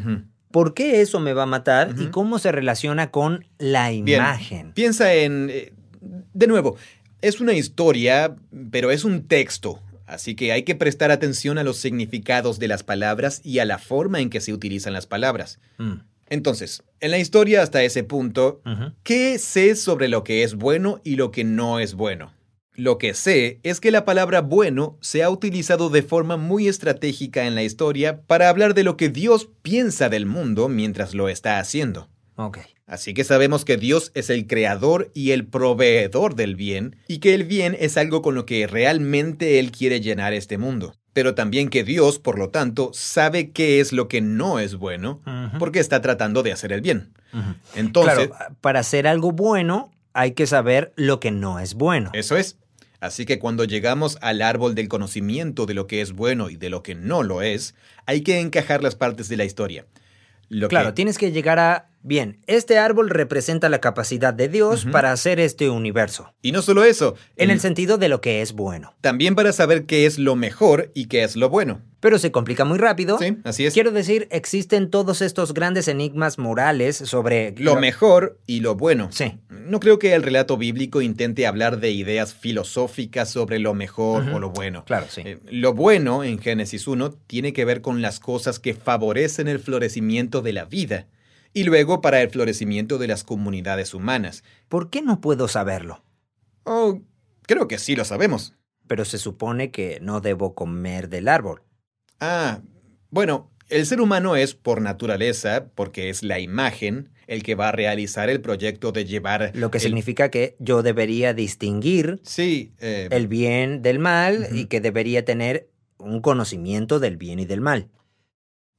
¿Por qué eso me va a matar y cómo se relaciona con la Bien. imagen? Piensa en... eh, de nuevo, es una historia, pero es un texto. Así que hay que prestar atención a los significados de las palabras y a la forma en que se utilizan las palabras. Mm, Entonces, en la historia hasta ese punto. ¿qué sé sobre lo que es bueno y lo que no es bueno? Lo que sé es que la palabra bueno se ha utilizado de forma muy estratégica en la historia para hablar de lo que Dios piensa del mundo mientras lo está haciendo. Ok. Así que sabemos que Dios es el creador y el proveedor del bien, y que el bien es algo con lo que realmente Él quiere llenar este mundo. Pero también que Dios, por lo tanto, sabe qué es lo que no es bueno, porque está tratando de hacer el bien. Entonces, claro, para hacer algo bueno hay que saber lo que no es bueno. eso es. Así que cuando llegamos al árbol del conocimiento de lo que es bueno y de lo que no lo es, hay que encajar las partes de la historia. Lo Claro, que- tienes que llegar a... Bien, este árbol representa la capacidad de Dios para hacer este universo, Y no solo eso, en el en- sentido de lo que es bueno. también para saber qué es lo mejor y qué es lo bueno. Pero se complica muy rápido. Sí, así es. Quiero decir, existen todos estos grandes enigmas morales sobre... Lo mejor y lo bueno. Sí. No creo que el relato bíblico intente hablar de ideas filosóficas sobre lo mejor o lo bueno. Claro, sí. Eh, lo bueno en Génesis 1 tiene que ver con las cosas que favorecen el florecimiento de la vida y luego para el florecimiento de las comunidades humanas. ¿Por qué no puedo saberlo? Oh, creo que sí lo sabemos. Pero se supone que no debo comer del árbol. Ah, bueno, el ser humano es por naturaleza, porque es la imagen, el que va a realizar el proyecto de llevar... Lo que el- significa que yo debería distinguir Sí, eh, el bien del mal y que debería tener un conocimiento del bien y del mal.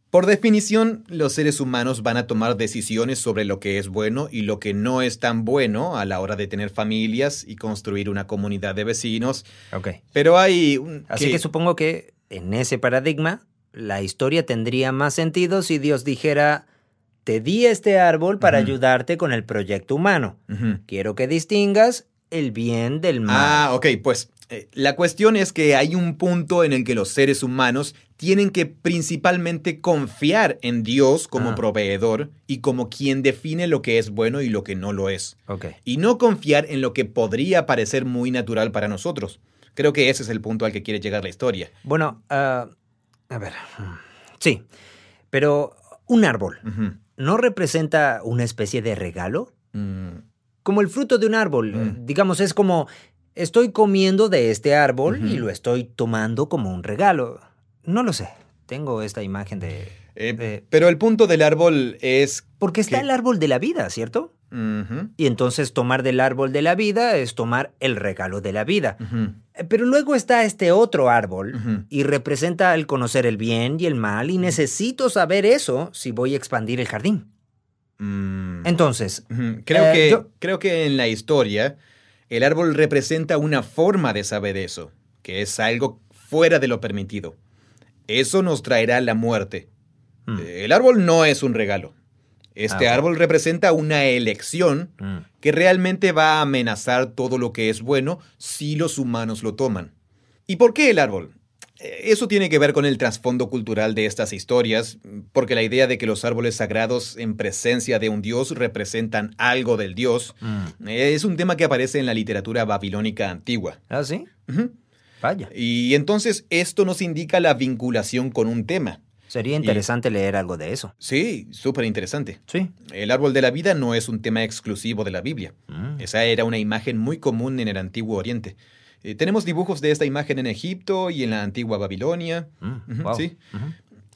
Por definición, los seres humanos van a tomar decisiones sobre lo que es bueno y lo que no es tan bueno a la hora de tener familias y construir una comunidad de vecinos. Ok. Pero hay un... Así que supongo que en ese paradigma la historia tendría más sentido si Dios dijera, te di este árbol para ayudarte con el proyecto humano. Quiero que distingas el bien del mal. Ah, ok, pues la cuestión es que hay un punto en el que los seres humanos tienen que principalmente confiar en Dios como Ah. proveedor y como quien define lo que es bueno y lo que no lo es. Ok. Y no confiar en lo que podría parecer muy natural para nosotros. Creo que ese es el punto al que quiere llegar la historia. Bueno, ah, a ver. Sí, pero un árbol. ¿no representa una especie de regalo? Mm, Como el fruto de un árbol. Mm. eh, Digamos, es como estoy comiendo de este árbol y lo estoy tomando como un regalo. No lo sé. Tengo esta imagen de... eh, de- pero el punto del árbol es... porque está el árbol de la vida, ¿cierto? Y entonces tomar del árbol de la vida es tomar el regalo de la vida. Eh, Pero luego está este otro árbol y representa el conocer el bien y el mal y necesito saber eso si voy a expandir el jardín. Mm. Entonces. Creo, Eh, que, yo- creo que en la historia el árbol representa una forma de saber eso, que es algo fuera de lo permitido. Eso nos traerá la muerte. mm, El árbol no es un regalo. Este Ah, árbol representa una elección mm, que realmente va a amenazar todo lo que es bueno si los humanos lo toman. ¿Y por qué el árbol? Eh, Eso tiene que ver con el trasfondo cultural de estas historias, porque la idea de que los árboles sagrados en presencia de un dios representan algo del dios mm. eh, es un tema que aparece en la literatura babilónica antigua. ¿Ah, sí? Vaya. Y entonces esto nos indica la vinculación con un tema. Sería interesante leer algo de eso. Sí, súper interesante. Sí. El árbol de la vida no es un tema exclusivo de la Biblia. Mm. Esa era una imagen muy común en el antiguo Oriente. Eh, tenemos dibujos de esta imagen en Egipto y en la antigua Babilonia. Mm, wow. sí.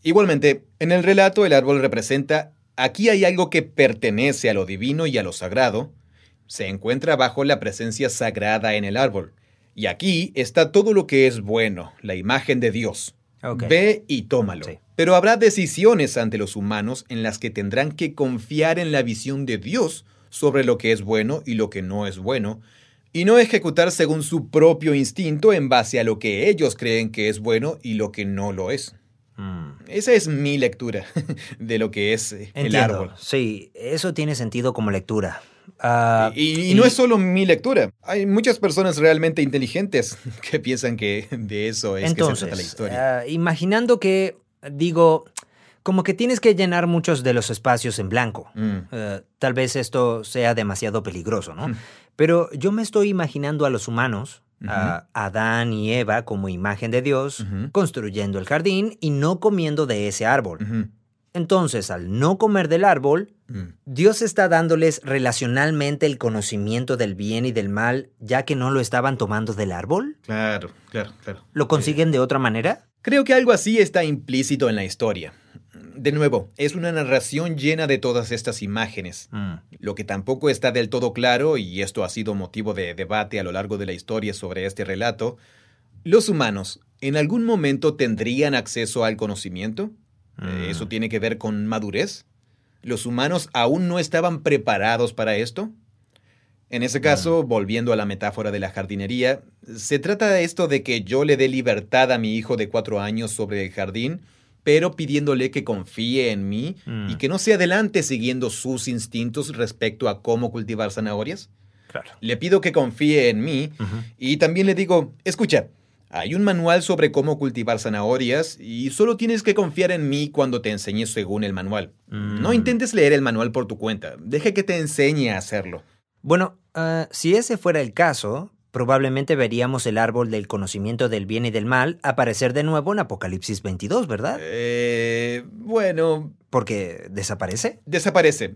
Igualmente, en el relato el árbol representa, aquí hay algo que pertenece a lo divino y a lo sagrado. Se encuentra bajo la presencia sagrada en el árbol. Y aquí está todo lo que es bueno, la imagen de Dios. Ve y tómalo. Sí. Pero habrá decisiones ante los humanos en las que tendrán que confiar en la visión de Dios sobre lo que es bueno y lo que no es bueno, y no ejecutar según su propio instinto en base a lo que ellos creen que es bueno y lo que no lo es. Mm. Esa es mi lectura de lo que es eh, el árbol. Sí, eso tiene sentido como lectura. Ah, Y, y no es solo mi lectura. Hay muchas personas realmente inteligentes que piensan que de eso es que se trata la historia. ah, imaginando que, digo, como que tienes que llenar muchos de los espacios en blanco. Mm. Eh, tal vez esto sea demasiado peligroso, ¿no? Mm. Pero yo me estoy imaginando a los humanos, a Adán y Eva como imagen de Dios, construyendo el jardín y no comiendo de ese árbol. Entonces, al no comer del árbol, Mm. Dios está dándoles relacionalmente el conocimiento del bien y del mal, ya que no lo estaban tomando del árbol. Claro, claro, claro. ¿Lo consiguen de otra manera? Creo que algo así está implícito en la historia. De nuevo, es una narración llena de todas estas imágenes. Mm, Lo que tampoco está del todo claro, y esto ha sido motivo de debate a lo largo de la historia sobre este relato, los humanos, ¿en algún momento tendrían acceso al conocimiento? Mm. ¿Eso tiene que ver con madurez? ¿Los humanos aún no estaban preparados para esto? En ese caso, volviendo a la metáfora de la jardinería, se trata de esto de que yo le dé libertad a mi hijo de cuatro años sobre el jardín, pero pidiéndole que confíe en mí Mm. y que no se adelante siguiendo sus instintos respecto a cómo cultivar zanahorias. claro. Le pido que confíe en mí y también le digo, escucha, hay un manual sobre cómo cultivar zanahorias y solo tienes que confiar en mí cuando te enseñe según el manual. Mm. No intentes leer el manual por tu cuenta, deja que te enseñe a hacerlo. Bueno, ah, si ese fuera el caso, probablemente veríamos el árbol del conocimiento del bien y del mal aparecer de nuevo en Apocalipsis 22, ¿verdad? Eh, bueno, Porque desaparece. desaparece.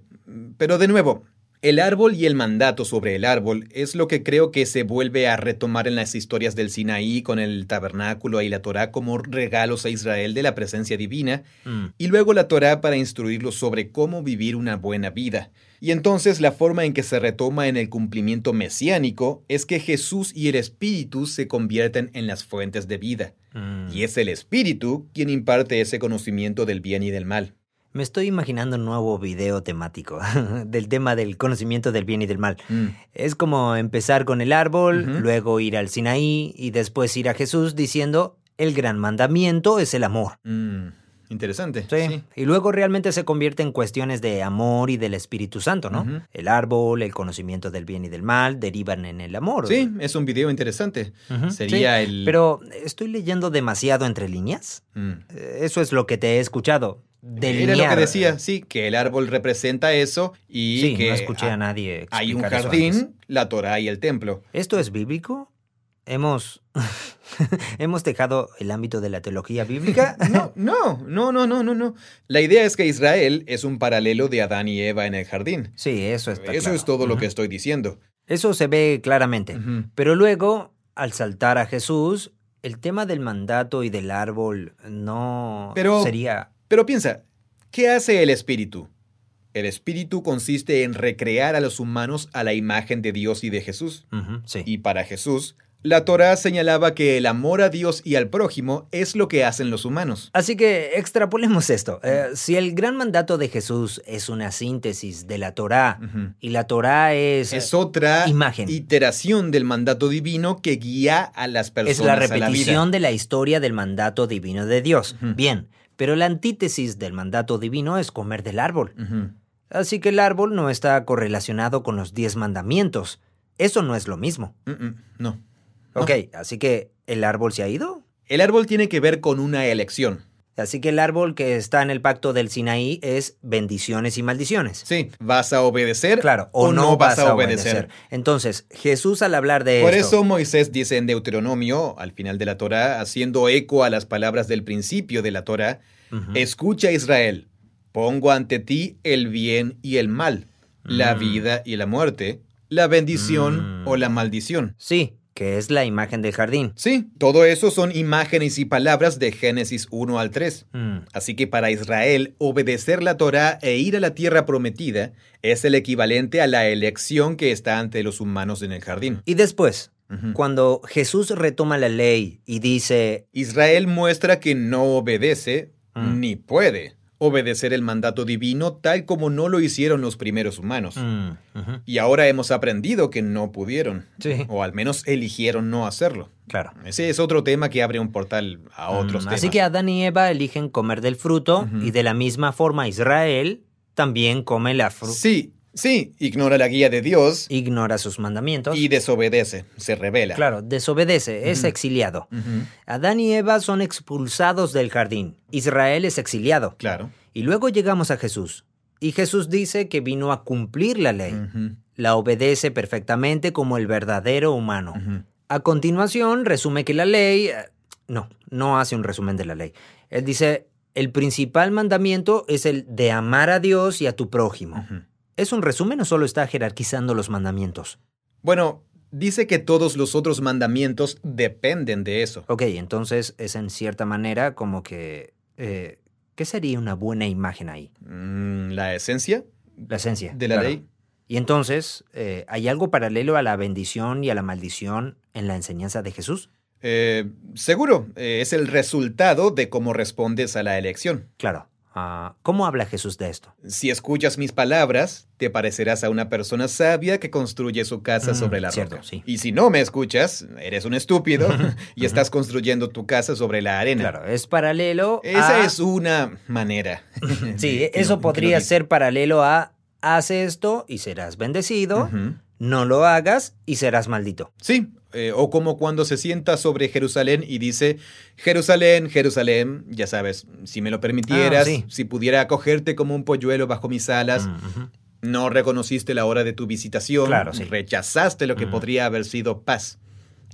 Pero de nuevo, el árbol y el mandato sobre el árbol es lo que creo que se vuelve a retomar en las historias del Sinaí con el tabernáculo y la Torá como regalos a Israel de la presencia divina, Mm, y luego la Torá para instruirlos sobre cómo vivir una buena vida. Y entonces la forma en que se retoma en el cumplimiento mesiánico es que Jesús y el Espíritu se convierten en las fuentes de vida. mm. Y es el Espíritu quien imparte ese conocimiento del bien y del mal. Me estoy imaginando un nuevo video temático del tema del conocimiento del bien y del mal. Mm. Es como empezar con el árbol, luego ir al Sinaí y después ir a Jesús diciendo, el gran mandamiento es el amor. Mm. Interesante. Sí. Y luego realmente se convierte en cuestiones de amor y del Espíritu Santo, ¿no? El árbol, el conocimiento del bien y del mal derivan en el amor. Sí, es un video interesante. Sería sí. el... Pero estoy leyendo demasiado entre líneas. Mm. Eh, Eso es lo que te he escuchado. Era lo que decía, sí, que el árbol representa eso y Sí, que no escuché a nadie. hay un jardín, la Torah y el templo. ¿Esto es bíblico? Hemos, hemos dejado el ámbito de la teología bíblica. No, no, no, no, no, no, no. La idea es que Israel es un paralelo de Adán y Eva en el jardín. Sí, eso está Eso claro. es todo lo que estoy diciendo. Eso se ve claramente. Pero luego, al saltar a Jesús, el tema del mandato y del árbol no Pero- sería... Pero piensa, ¿qué hace el espíritu? El espíritu consiste en recrear a los humanos a la imagen de Dios y de Jesús. Sí. Y para Jesús, la Torah señalaba que el amor a Dios y al prójimo es lo que hacen los humanos. Así que extrapolemos esto. Eh, si el gran mandato de Jesús es una síntesis de la Torá y la Torá es, Es otra Imagen. iteración del mandato divino que guía a las personas es la a la vida. repetición de la historia del mandato divino de Dios. Bien, pero la antítesis del mandato divino es comer del árbol. Así que el árbol no está correlacionado con los diez mandamientos. Eso no es lo mismo. No. No. Ok, así que el árbol se ha ido. El árbol tiene que ver con una elección. Así que el árbol que está en el pacto del Sinaí es bendiciones y maldiciones. Sí, ¿vas a obedecer? Claro, o, no vas a obedecer. Entonces, Jesús al hablar de Por esto, eso Moisés dice en Deuteronomio, al final de la Torah, haciendo eco a las palabras del principio de la Torah, Ujú. escucha Israel, pongo ante ti el bien y el mal, la Mm. vida y la muerte, la bendición Mm. o la maldición. Sí, que es la imagen del jardín. Sí, todo eso son imágenes y palabras de Génesis 1 al 3. Mm, Así que para Israel, obedecer la Torah e ir a la tierra prometida es el equivalente a la elección que está ante los humanos en el jardín. Y después, cuando Jesús retoma la ley y dice, Israel muestra que no obedece Mm. ni puede obedecer el mandato divino tal como no lo hicieron los primeros humanos. Mm, Y ahora hemos aprendido que no pudieron, sí, o al menos eligieron no hacerlo. claro. Ese es otro tema que abre un portal a otros Mm, temas. Así que Adán y Eva eligen comer del fruto y de la misma forma Israel también come la fruta, Sí, sí, ignora la guía de Dios ignora sus mandamientos. y desobedece, se revela. Claro, desobedece, es exiliado. Adán y Eva son expulsados del jardín. Israel es exiliado. Claro. Y luego llegamos a Jesús. Y Jesús dice que vino a cumplir la ley. La obedece perfectamente como el verdadero humano. A continuación, resume que la ley... eh, No, no hace un resumen de la ley. Él dice, el principal mandamiento es el de amar a Dios y a tu prójimo. ¿Es un resumen o solo está jerarquizando los mandamientos? Bueno, dice que todos los otros mandamientos dependen de eso. Ok, entonces es en cierta manera como que... eh, ¿Qué sería una buena imagen ahí? Mm, La esencia La esencia. de la claro. ley. Y entonces, eh, ¿hay algo paralelo a la bendición y a la maldición en la enseñanza de Jesús? Eh, seguro, eh, es el resultado de cómo respondes a la elección. Claro. Ah, ¿Cómo habla Jesús de esto? Si escuchas mis palabras, te parecerás a una persona sabia que construye su casa Mm, sobre la cierto, roca. sí. Y si no me escuchas, eres un estúpido y estás construyendo tu casa sobre la arena. Claro, es paralelo Esa a... es una manera. Sí, eso podría ser paralelo a haz esto y serás bendecido, no lo hagas y serás maldito. Sí, eh, o como cuando se sienta sobre Jerusalén y dice, Jerusalén, Jerusalén, ya sabes, si me lo permitieras, Ah, sí. si pudiera acogerte como un polluelo bajo mis alas, Mm, no reconociste la hora de tu visitación, Claro, sí. rechazaste lo que Mm. podría haber sido paz.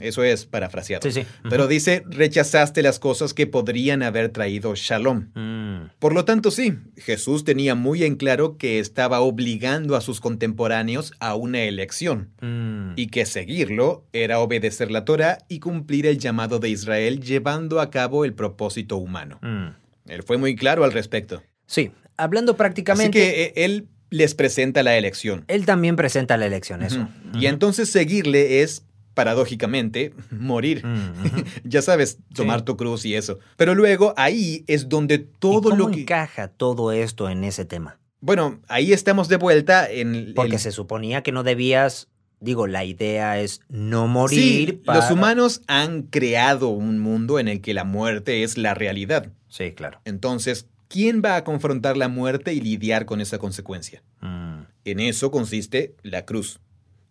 Eso es parafraseado. Sí, sí. Pero dice, rechazaste las cosas que podrían haber traído shalom. Mm, Por lo tanto, sí, Jesús tenía muy en claro que estaba obligando a sus contemporáneos a una elección mm. y que seguirlo era obedecer la Torah y cumplir el llamado de Israel llevando a cabo el propósito humano. Mm. Él fue muy claro al respecto. Sí, hablando Así prácticamente, que eh, él les presenta la elección. él también presenta la elección, eso. Y entonces seguirle es, paradójicamente, morir. Mm. Ya sabes, tomar Sí. tu cruz y eso. Pero luego ahí es donde ¿Y todo cómo lo que... encaja todo esto en ese tema? Bueno, ahí estamos de vuelta en... Porque el- se suponía que no debías Digo, la idea es no morir. Sí, los humanos han creado un mundo en el que la muerte es la realidad. Sí, claro. Entonces, ¿quién va a confrontar la muerte y lidiar con esa consecuencia? Mm. En eso consiste la cruz.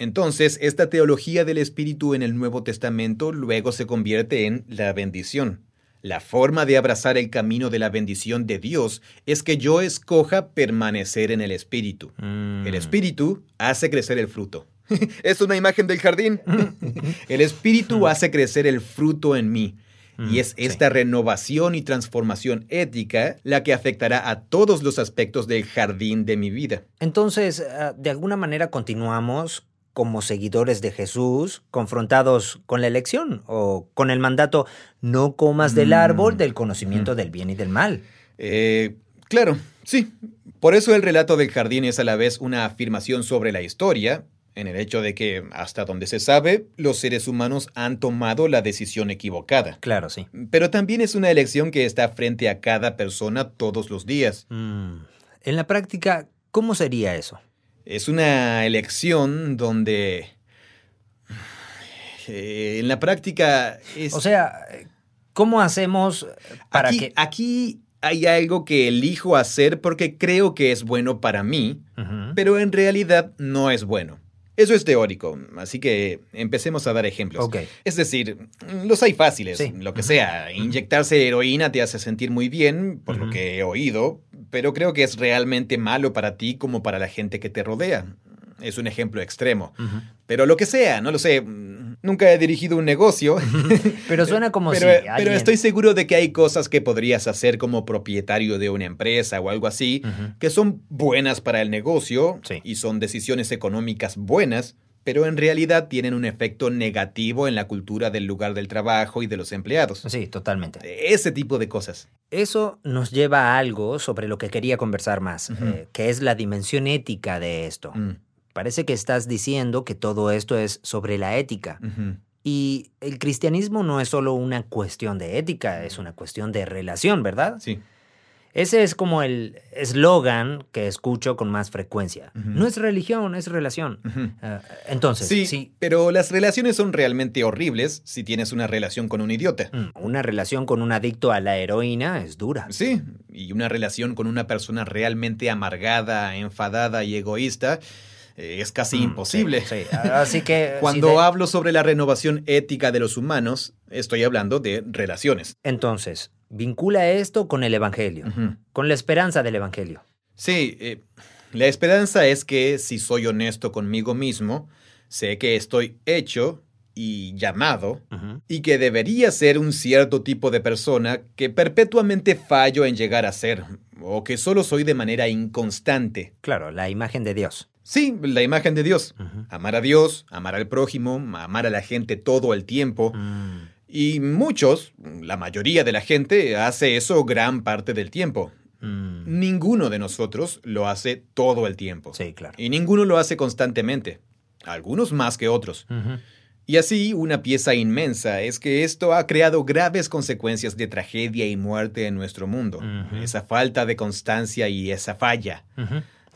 Entonces, esta teología del Espíritu en el Nuevo Testamento luego se convierte en la bendición. La forma de abrazar el camino de la bendición de Dios es que yo escoja permanecer en el Espíritu. Mm. El Espíritu hace crecer el fruto. es una imagen del jardín. el Espíritu hace crecer el fruto en mí. Y es esta renovación y transformación ética la que afectará a todos los aspectos del jardín de mi vida. Entonces, ah, de alguna manera continuamos como seguidores de Jesús, confrontados con la elección o con el mandato, no comas del árbol mm. del conocimiento del bien y del mal. Eh, claro, sí. Por eso el relato del jardín es a la vez una afirmación sobre la historia, en el hecho de que, hasta donde se sabe, los seres humanos han tomado la decisión equivocada. Claro, sí. Pero también es una elección que está frente a cada persona todos los días. Mm. En la práctica, ¿cómo sería eso? Es una elección donde... Eh, en la práctica es... O sea, ¿cómo hacemos para que... Aquí hay algo que elijo hacer porque creo que es bueno para mí, pero en realidad no es bueno. Eso es teórico, así que empecemos a dar ejemplos. Es decir, los hay fáciles, lo que sea. Inyectarse heroína te hace sentir muy bien, por lo que he oído, pero creo que es realmente malo para ti como para la gente que te rodea. Es un ejemplo extremo. Pero lo que sea, no lo sé. Nunca he dirigido un negocio. pero suena como pero, si. Pero estoy seguro de que hay cosas que podrías hacer como propietario de una empresa o algo así, que son buenas para el negocio y son decisiones económicas buenas, pero en realidad tienen un efecto negativo en la cultura del lugar del trabajo y de los empleados. Sí, totalmente. Ese tipo de cosas. Eso nos lleva a algo sobre lo que quería conversar más, eh, que es la dimensión ética de esto. Mm. Parece que estás diciendo que todo esto es sobre la ética. Y el cristianismo no es solo una cuestión de ética, es una cuestión de relación, ¿verdad? Sí. Ese es como el eslogan que escucho con más frecuencia. No es religión, es relación. Ah, entonces, sí, sí, Pero las relaciones son realmente horribles si tienes una relación con un idiota. Mm, una relación con un adicto a la heroína es dura. Sí, y una relación con una persona realmente amargada, enfadada y egoísta eh, es casi mm, imposible. Sí, Así que. Cuando hablo sobre la renovación ética de los humanos, estoy hablando de relaciones. Entonces, vincula esto con el Evangelio, con la esperanza del Evangelio. Sí, eh, la esperanza es que si soy honesto conmigo mismo, sé que estoy hecho y llamado y que debería ser un cierto tipo de persona que perpetuamente fallo en llegar a ser o que solo soy de manera inconstante. Claro, la imagen de Dios. Sí, la imagen de Dios. Amar a Dios, amar al prójimo, amar a la gente todo el tiempo. Mm. Y muchos, la mayoría de la gente, hace eso gran parte del tiempo. Mm. Ninguno de nosotros lo hace todo el tiempo. Sí, claro. Y ninguno lo hace constantemente. Algunos más que otros. Y así, una pieza inmensa es que esto ha creado graves consecuencias de tragedia y muerte en nuestro mundo. Esa falta de constancia y esa falla.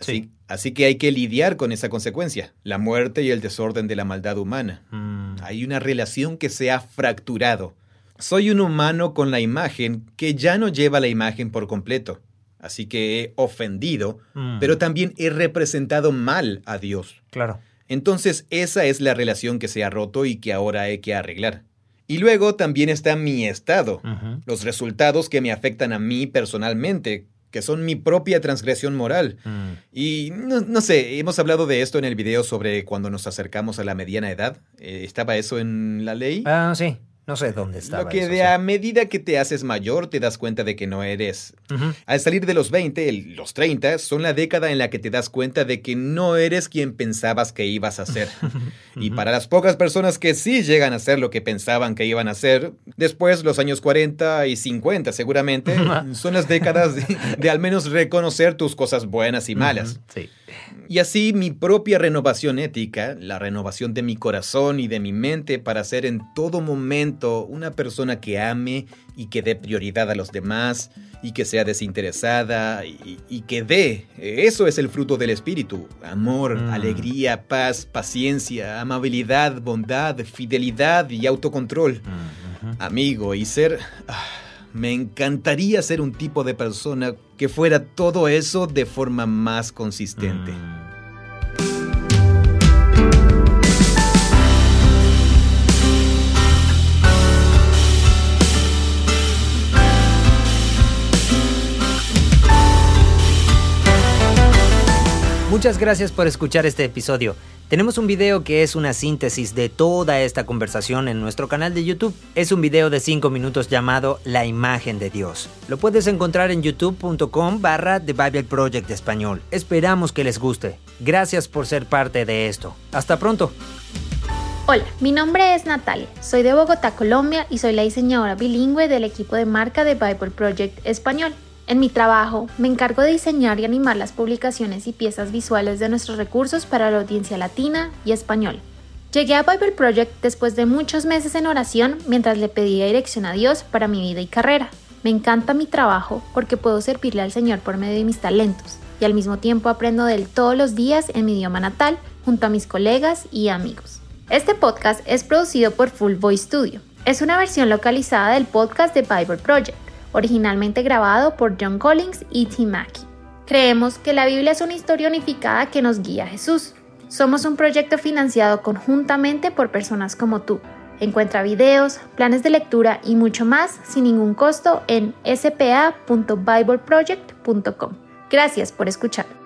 Así, así, que hay que lidiar con esa consecuencia, la muerte y el desorden de la maldad humana. Mm. Hay una relación que se ha fracturado. Soy un humano con la imagen que ya no lleva la imagen por completo. Así que he ofendido, mm. pero también he representado mal a Dios. Claro. Entonces esa es la relación que se ha roto y que ahora hay que arreglar. Y luego también está mi estado, los resultados que me afectan a mí personalmente, que son mi propia transgresión moral. Mm. Y no, sé, hemos hablado de esto en el video sobre cuando nos acercamos a la mediana edad. Eh, ¿Estaba eso en la ley? Ah, sí. No sé dónde estaba. Lo que de a medida que te haces mayor te das cuenta de que no eres. Al salir de los 20, los 30 son la década en la que te das cuenta de que no eres quien pensabas que ibas a ser. y para las pocas personas que sí llegan a ser lo que pensaban que iban a ser, después los años 40 y 50 seguramente son las décadas de, al menos reconocer tus cosas buenas y malas. Sí. Y así mi propia renovación ética, la renovación de mi corazón y de mi mente para ser en todo momento una persona que ame y que dé prioridad a los demás y que sea desinteresada y, que dé. Eso es el fruto del Espíritu. Amor, mm. alegría, paz, paciencia, amabilidad, bondad, fidelidad y autocontrol. Mm, Amigo, y ser... Ah, me encantaría ser un tipo de persona que fuera todo eso de forma más consistente. Muchas gracias por escuchar este episodio. Tenemos un video que es una síntesis de toda esta conversación en nuestro canal de YouTube. Es un video de 5 minutos llamado La imagen de Dios. Lo puedes encontrar en youtube.com barra The Bible Project Español. Esperamos que les guste. Gracias por ser parte de esto. Hasta pronto. Hola, mi nombre es Natalia, soy de Bogotá, Colombia y soy la diseñadora bilingüe del equipo de marca de Bible Project Español. En mi trabajo, me encargo de diseñar y animar las publicaciones y piezas visuales de nuestros recursos para la audiencia latina y español. Llegué a Bible Project después de muchos meses en oración mientras le pedía dirección a Dios para mi vida y carrera. Me encanta mi trabajo porque puedo servirle al Señor por medio de mis talentos y al mismo tiempo aprendo de él todos los días en mi idioma natal junto a mis colegas y amigos. Este podcast es producido por Full Voice Studio. Es una versión localizada del podcast de Bible Project originalmente grabado por John Collins y Tim Mackey. Creemos que la Biblia es una historia unificada que nos guía a Jesús. Somos un proyecto financiado conjuntamente por personas como tú. Encuentra videos, planes de lectura y mucho más sin ningún costo en spa.bibleproject.com. Gracias por escuchar.